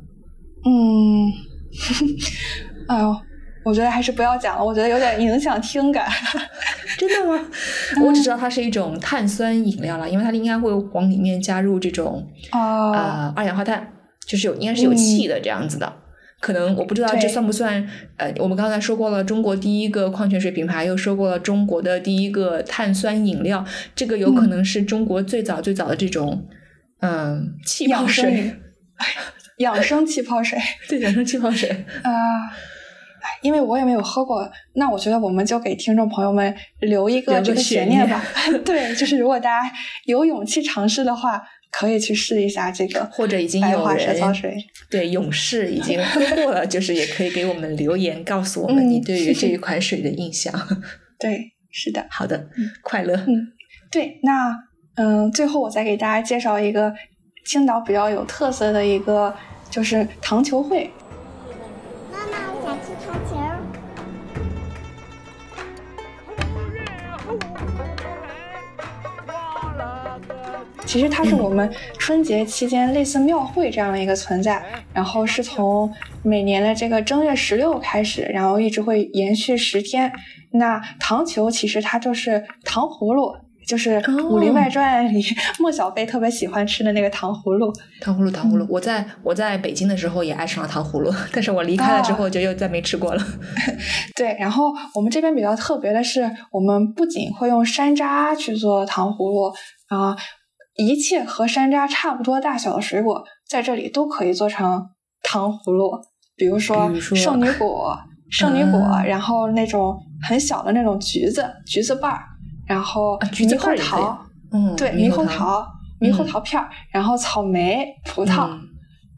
S4: 嗯，<laughs> 哎呦，我觉得还是不要讲了，我觉得有点影响听感。<laughs>
S3: 真的吗？我只知道它是一种碳酸饮料了，因为它应该会往里面加入这种
S4: 哦，
S3: 呃二氧化碳，就是有应该是有气的这样子的。可能我不知道这算不算呃，我们刚才说过了，中国第一个矿泉水品牌，又说过了中国的第一个碳酸饮料，这个有可能是中国最早最早的这种嗯气泡水，
S4: 养生气泡水。<laughs>
S3: 对，养生气泡水。
S4: 啊、<laughs> 哎因为我也没有喝过，那我觉得我们就给听众朋友们留一个这个
S3: 悬念
S4: 吧。<laughs> 对，就是如果大家有勇气尝试的话，可以去试一下这个
S3: 或者已经有人。对勇士已经喝过了，就是也可以给我们留言，告诉我们
S4: 嗯
S3: 你对于这一款水的印象。
S4: 对，是的。
S3: 好的，快乐。
S4: 嗯对，那嗯，最后我再给大家介绍一个青岛比较有特色的一个，就是糖球会。
S5: 妈妈，我想吃糖球。
S4: 其实它是我们春节期间类似庙会这样的一个存在，然后是从每年的这个正月十六开始，然后一直会延续十天。那糖球其实它就是糖葫芦就是《武林外传》里莫小贝特别喜欢吃的那个糖葫芦。
S3: 糖葫芦，糖葫芦。我在我在北京的时候也爱上了糖葫芦，但是我离开了之后就又再没吃过了。<laughs>
S4: 对，然后我们这边比较特别的是，我们不仅会用山楂去做糖葫芦啊，一切和山楂差不多大小的水果在这里都可以做成糖葫芦，比如说圣女果。<laughs> 圣女果，然后那种很小的那种橘子，橘子瓣儿，然后猕猴桃，
S3: 嗯，
S4: 对，猕猴桃，猕猴桃片儿，然后草莓、葡萄，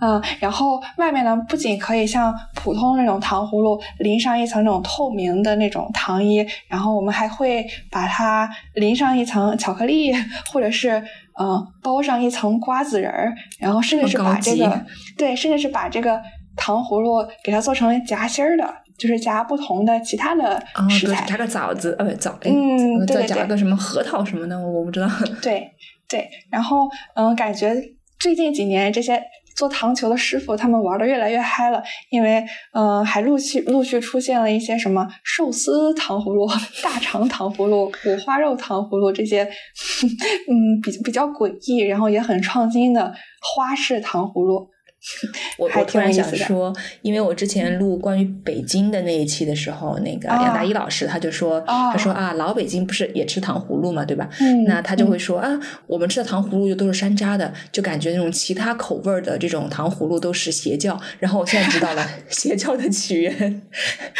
S4: 嗯，然后外面呢，不仅可以像普通那种糖葫芦淋上一层那种透明的那种糖衣，然后我们还会把它淋上一层巧克力，或者是嗯包上一层瓜子仁儿，然后甚至是把这个，对，甚至是把这个糖葫芦给它做成夹心儿的。就是夹不同的其他的食材，
S3: 夹个枣子，呃，不枣，
S4: 嗯，对
S3: 再夹个什么核桃什么的，我不知道。<laughs>
S4: 对对，然后嗯，感觉最近几年这些做糖球的师傅他们玩的越来越嗨了，因为嗯，还陆续陆续出现了一些什么寿司糖葫芦、大肠糖葫芦、<laughs> 五花肉糖葫芦这些，<laughs> 嗯，比比较诡异，然后也很创新的花式糖葫芦。<laughs>
S3: 我我突然想说，因为我之前录关于北京的那一期的时候，那个杨大一老师他就说，他说啊，老北京不是也吃糖葫芦嘛，对吧？那他就会说啊，我们吃的糖葫芦又都是山楂的，就感觉那种其他口味的这种糖葫芦都是邪教。然后我现在知道了，邪教的起源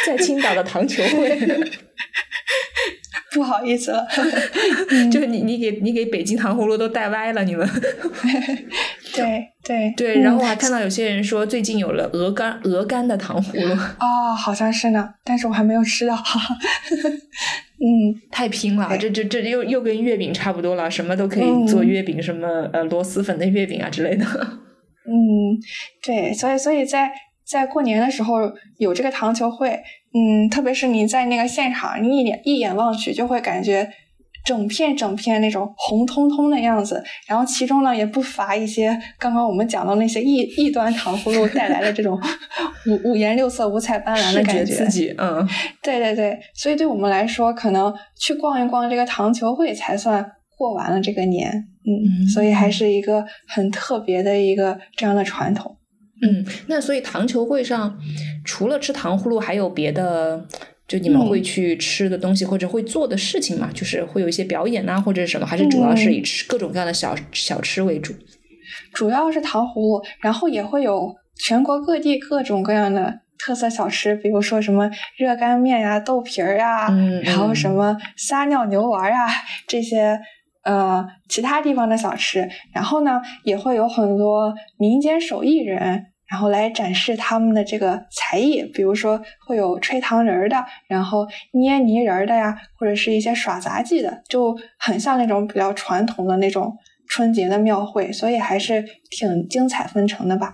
S3: 在青岛的糖球会。<laughs>
S4: 不好意思了，<laughs>
S3: 就是你你给你给北京糖葫芦都带歪了，你们。
S4: 对对
S3: 对，然后我还看到有些人说最近有了鹅肝鹅肝的糖葫芦。
S4: 哦，好像是呢，但是我还没有吃到。<laughs> 嗯，
S3: 太拼了，这这这又又跟月饼差不多了，什么都可以做月饼，什么呃螺蛳粉的月饼啊之类的。<laughs>
S4: 嗯，对，所以所以在在过年的时候有这个糖球会，嗯，特别是你在那个现场，你一眼一眼望去就会感觉。整片整片那种红彤彤的样子，然后其中呢也不乏一些刚刚我们讲到那些异异端糖葫芦带来的这种五五颜六色、五彩斑斓的感觉，
S3: 刺激。嗯，
S4: 对对对，所以对我们来说，可能去逛一逛这个糖球会才算过完了这个年。嗯，所以还是一个很特别的一个这样的传统。
S3: 嗯，那所以糖球会上除了吃糖葫芦，还有别的？就你们会去吃的东西或者会做的事情嘛？就是会有一些表演呐，或者什么，还是主要是以吃各种各样的小小吃为主？
S4: 主要是糖葫芦，然后也会有全国各地各种各样的特色小吃，比如说什么热干面呀、豆皮儿啊，然后什么撒尿牛丸啊这些呃其他地方的小吃。然后呢，也会有很多民间手艺人。然后来展示他们的这个才艺，比如说会有吹糖人儿的，然后捏泥人儿的呀，或者是一些耍杂技的，就很像那种比较传统的那种春节的庙会，所以还是挺精彩纷呈的吧。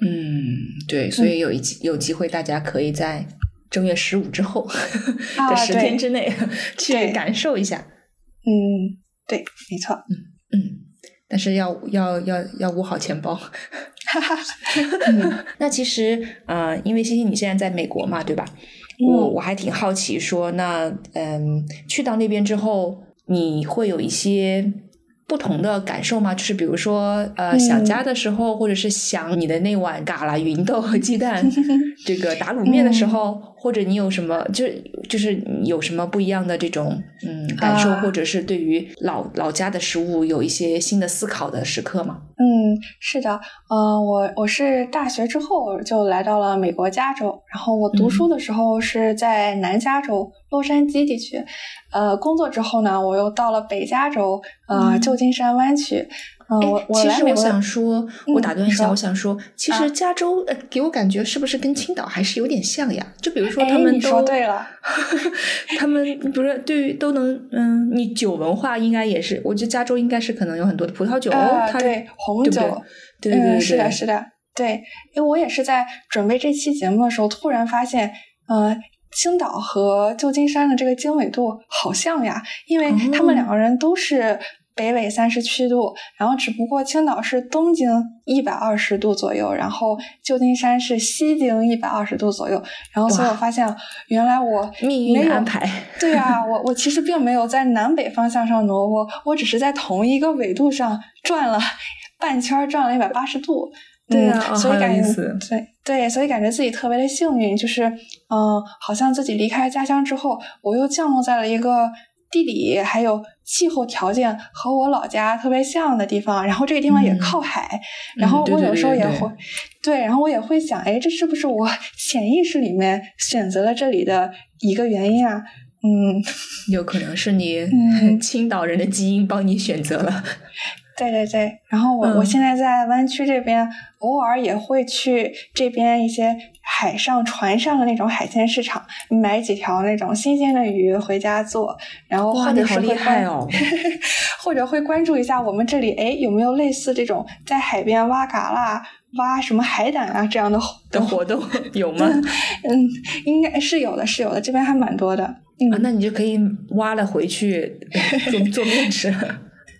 S3: 嗯，对，所以有一有机会，大家可以在正月十五之后的十天之内去感受一下。
S4: 嗯，对，没错。
S3: 嗯嗯，但是要要要要捂好钱包。<laughs> 哈哈，那其实呃，因为欣欣你现在在美国嘛，对吧？我我还挺好奇，说那嗯，去到那边之后，你会有一些。不同的感受吗？就是比如说，呃，想家的时候，或者是想你的那碗嘎啦芸豆和鸡蛋 <laughs> 这个打卤面的时候，或者你有什么，就就是有什么不一样的这种嗯感受，或者是对于老老家的食物有一些新的思考的时刻吗？
S4: 嗯，是的，嗯，我我是大学之后就来到了美国加州，然后我读书的时候是在南加州洛杉矶地区。呃，工作之后呢，我又到了北加州，呃，旧金山湾区。嗯，我我
S3: 其实我想说，我打断一下，我想说，其实加州呃，给我感觉是不是跟青岛还是有点像呀？就比如说他们都
S4: 说对了，<laughs>
S3: 他们不是对于都能嗯，你酒文化应该也是，我觉得加州应该是可能有很多的葡萄酒，它
S4: 对红酒，
S3: 对对对，
S4: 是的，是的，对，因为我也是在准备这期节目的时候，突然发现，呃。青岛和旧金山的这个经纬度好像呀，因为他们两个人都是北纬三十七度，然后只不过青岛是东经一百二十度左右，然后旧金山是西经一百二十度左右，然后所以我发现原来我
S3: 命运安排，
S4: 对啊，我我其实并没有在南北方向上挪窝，我只是在同一个纬度上转了半圈，转了一百八十度。
S3: 对啊，
S4: 所以感觉对对，所以感觉自己特别的幸运，就是嗯，好像自己离开家乡之后，我又降落在了一个。地理还有气候条件和我老家特别像的地方，然后这个地方也靠海，然后我有时候也会，
S3: 对，
S4: 然后我也会想，哎，这是不是我潜意识里面选择了这里的一个原因啊？嗯，
S3: 有可能是你 <laughs> 青岛人的基因帮你选择了。
S4: 对对对，然后我我现在在湾区这边，偶尔也会去这边一些海上船上的那种海鲜市场，买几条那种新鲜的鱼回家做，然后或者是会关，<laughs> 或者会关注一下我们这里，哎，有没有类似这种在海边挖蛤蜊、挖什么海胆啊这样的 <laughs>
S3: 的活动有吗？<laughs>
S4: 嗯，应该是有的，是有的，这边还蛮多的。
S3: 啊，那你就可以挖了回去做做面吃。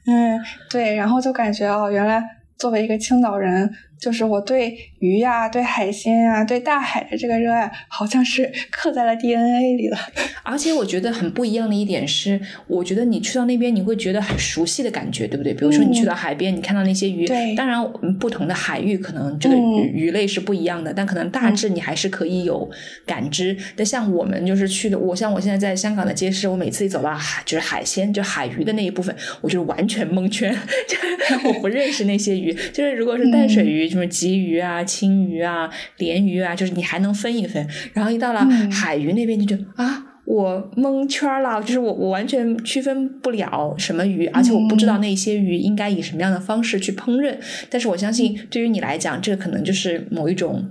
S4: 嗯，对，然后就感觉哦，原来作为一个青岛人。就是我对鱼呀、对海鲜呀、对大海的这个热爱，好像是刻在了 DNA 里了。<laughs>
S3: 而且我觉得很不一样的一点是，我觉得你去到那边，你会觉得很熟悉的感觉，对不对？比如说你去到海边，你看到那些鱼，当然不同的海域可能这个鱼类是不一样的，但可能大致你还是可以有感知。但像我们就是去的，我像我现在在香港的街市，我每次一走到海，就是海鲜，就海鱼的那一部分，我就完全蒙圈，<laughs> 就我不认识那些鱼。就是如果是淡水鱼。什么鲫鱼啊、青鱼啊、鲢鱼啊，就是你还能分一分。然后一到了海鱼那边，就觉得啊，我蒙圈了，就是我我完全区分不了什么鱼，而且我不知道那些鱼应该以什么样的方式去烹饪。但是我相信，对于你来讲，这个可能就是某一种，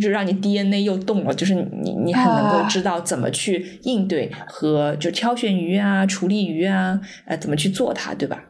S3: 就让你 DNA 又动了，就是你你很能够知道怎么去应对和就挑选鱼啊、处理鱼啊，呃，怎么去做它，对吧？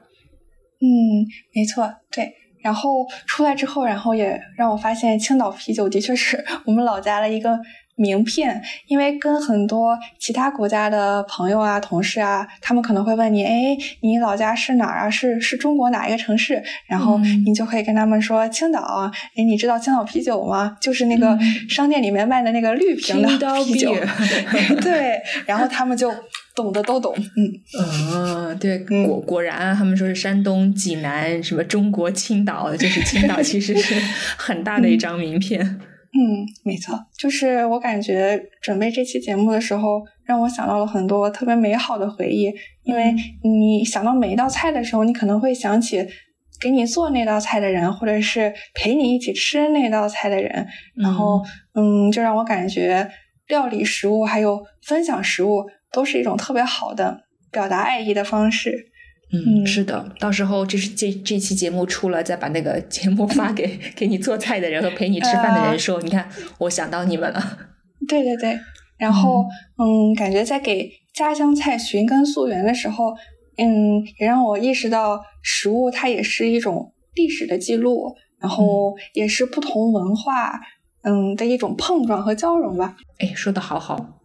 S4: 嗯，没错，对。然后出来之后，然后也让我发现青岛啤酒的确是我们老家的一个名片。因为跟很多其他国家的朋友啊、同事啊，他们可能会问你：“哎，你老家是哪儿啊？是是中国哪一个城市？”然后你就可以跟他们说：“青岛。”哎，你知道青岛啤酒吗？就是那个商店里面卖的那个绿瓶的啤酒。<laughs> 对，然后他们就。懂的都懂，
S3: 嗯，嗯，对，果果然啊，他们说是山东济南，什么中国青岛，就是青岛其实是很大的一张名片。
S4: 嗯，没错，就是我感觉准备这期节目的时候，让我想到了很多特别美好的回忆。因为你想到每一道菜的时候，你可能会想起给你做那道菜的人，或者是陪你一起吃那道菜的人，然后，嗯，就让我感觉料理食物还有分享食物。都是一种特别好的表达爱意的方式。
S3: 嗯，是的，到时候这是这这期节目出了，再把那个 <laughs> 节目发给 <laughs> 给你做菜的人和陪你吃饭的人，说，你看，我想到你们了。
S4: 对对对，然后嗯，感觉在给家乡菜寻根溯源的时候，嗯，也让我意识到食物它也是一种历史的记录，然后也是不同文化嗯的一种碰撞和交融吧。
S3: 哎，说的好好。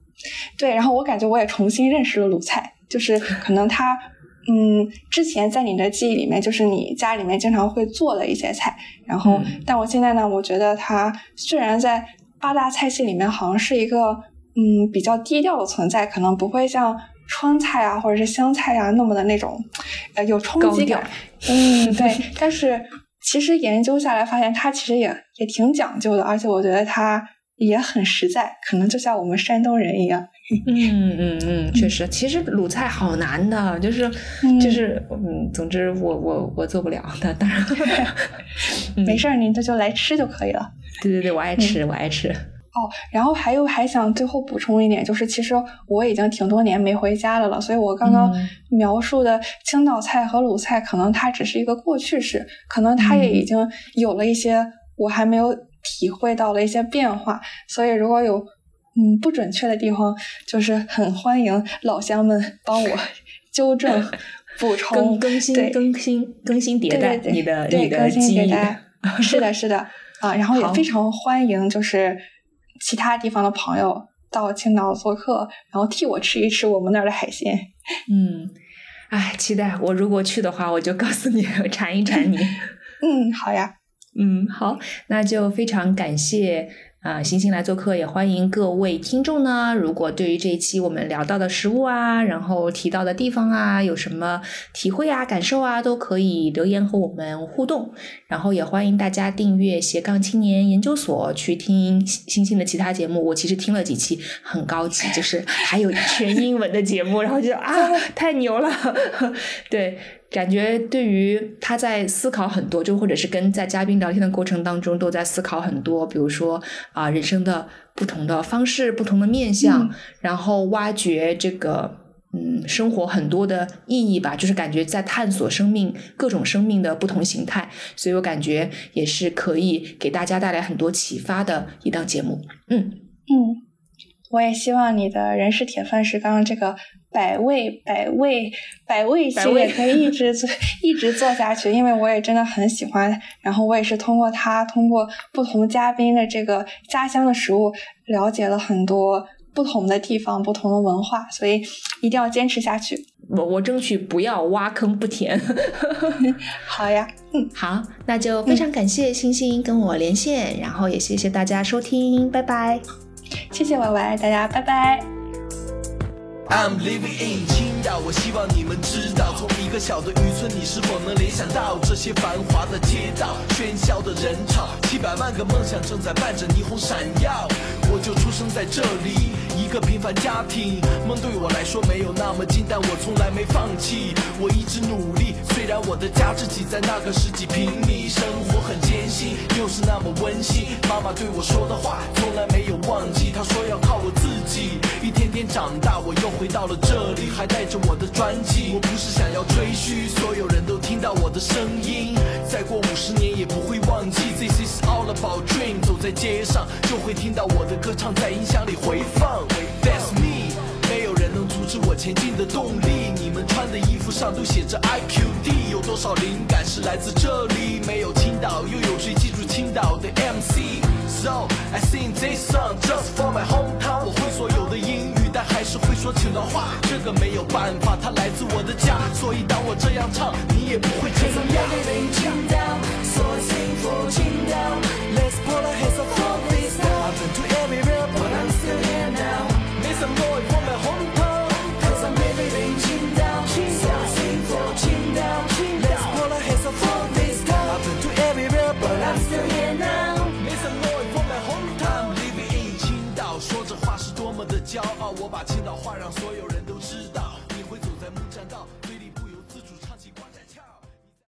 S4: 对，然后我感觉我也重新认识了鲁菜，就是可能它，嗯，之前在你的记忆里面，就是你家里面经常会做的一些菜，然后，但我现在呢，我觉得它虽然在八大菜系里面好像是一个，嗯，比较低调的存在，可能不会像川菜啊或者是湘菜啊那么的那种，呃，有冲击感，嗯，对，但是其实研究下来发现，它其实也也挺讲究的，而且我觉得它。也很实在，可能就像我们山东人一样。<laughs>
S3: 嗯嗯嗯，确实，其实鲁菜好难的，就是就是嗯，总之我我我做不了的，当然 <laughs>
S4: 没事儿，您这就来吃就可以了。
S3: 对对对，我爱吃，我爱吃。
S4: 哦，然后还有还想最后补充一点，就是其实我已经挺多年没回家的了，所以我刚刚描述的青岛菜和鲁菜，可能它只是一个过去式，可能它也已经有了一些我还没有。体会到了一些变化，所以如果有嗯不准确的地方，就是很欢迎老乡们帮我 <laughs> 纠正、<laughs> 补充、
S3: 更新、更新、更新迭代你的你的记忆。
S4: 是的，是的啊，然后也非常欢迎就是其他地方的朋友到青岛做客，然后替我吃一吃我们那儿的海鲜。
S3: 嗯。哎，期待我如果去的话，我就告诉你，馋一馋你。<laughs>
S4: 嗯，好呀。
S3: 嗯，好，那就非常感谢。啊，星星来做客，也欢迎各位听众呢。如果对于这一期我们聊到的食物啊，然后提到的地方啊，有什么体会啊、感受啊，都可以留言和我们互动。然后也欢迎大家订阅斜杠青年研究所，去听星星的其他节目。我其实听了几期，很高级，就是还有全英文的节目，然后就啊，太牛了，<laughs> 对。感觉对于他在思考很多，就或者是跟在嘉宾聊天的过程当中都在思考很多，比如说啊人生的不同的方式、不同的面相，然后挖掘这个嗯生活很多的意义吧，就是感觉在探索生命各种生命的不同形态，所以我感觉也是可以给大家带来很多启发的一档节目。嗯
S4: 嗯，我也希望你的人是铁饭石纲这个。百味百味百味系列可以一直做一直做下去，因为我也真的很喜欢。然后我也是通过他，通过不同嘉宾的这个家乡的食物，了解了很多不同的地方、不同的文化，所以一定要坚持下去。
S3: 我我争取不要挖坑不填。<laughs>
S4: 好呀，嗯，
S3: 好，那就非常感谢星星跟我连线，然后也谢谢大家收听，拜拜。
S4: 谢谢 Y Y，大家拜拜。
S2: I'm living in 青岛，我希望你们知道，从一个小的渔村，你是否能联想到这些繁华的街道、喧嚣的人潮？七百万个梦想正在伴着霓虹闪耀。我就出生在这里，一个平凡家庭。梦对我来说没有那么近，但我从来没放弃，我一直努力。虽然我的家只挤在那个十几平米，生活很艰辛，又是那么温馨。妈妈对我说的话从来没有忘记，她说要靠我自己。长大，我又回到了这里，还带着我的专辑。我不是想要吹嘘，所有人都听到我的声音。再过五十年也不会忘记，This is all about dream。走在街上就会听到我的。歌唱在音响里回放，That's me，没有人能阻止我前进的动力。你们穿的衣服上都写着 IQD，有多少灵感是来自这里？没有青岛，又有谁记住青岛的 MC I sing this song just for my hometown。我会所有的英语，但还是会说青岛话。这个没有办法，它来自我的家。所以当我这样唱，你也不会这样。青岛，所幸福，Let's put our hands up for this。I've been to everywhere, but I'm still here now. Some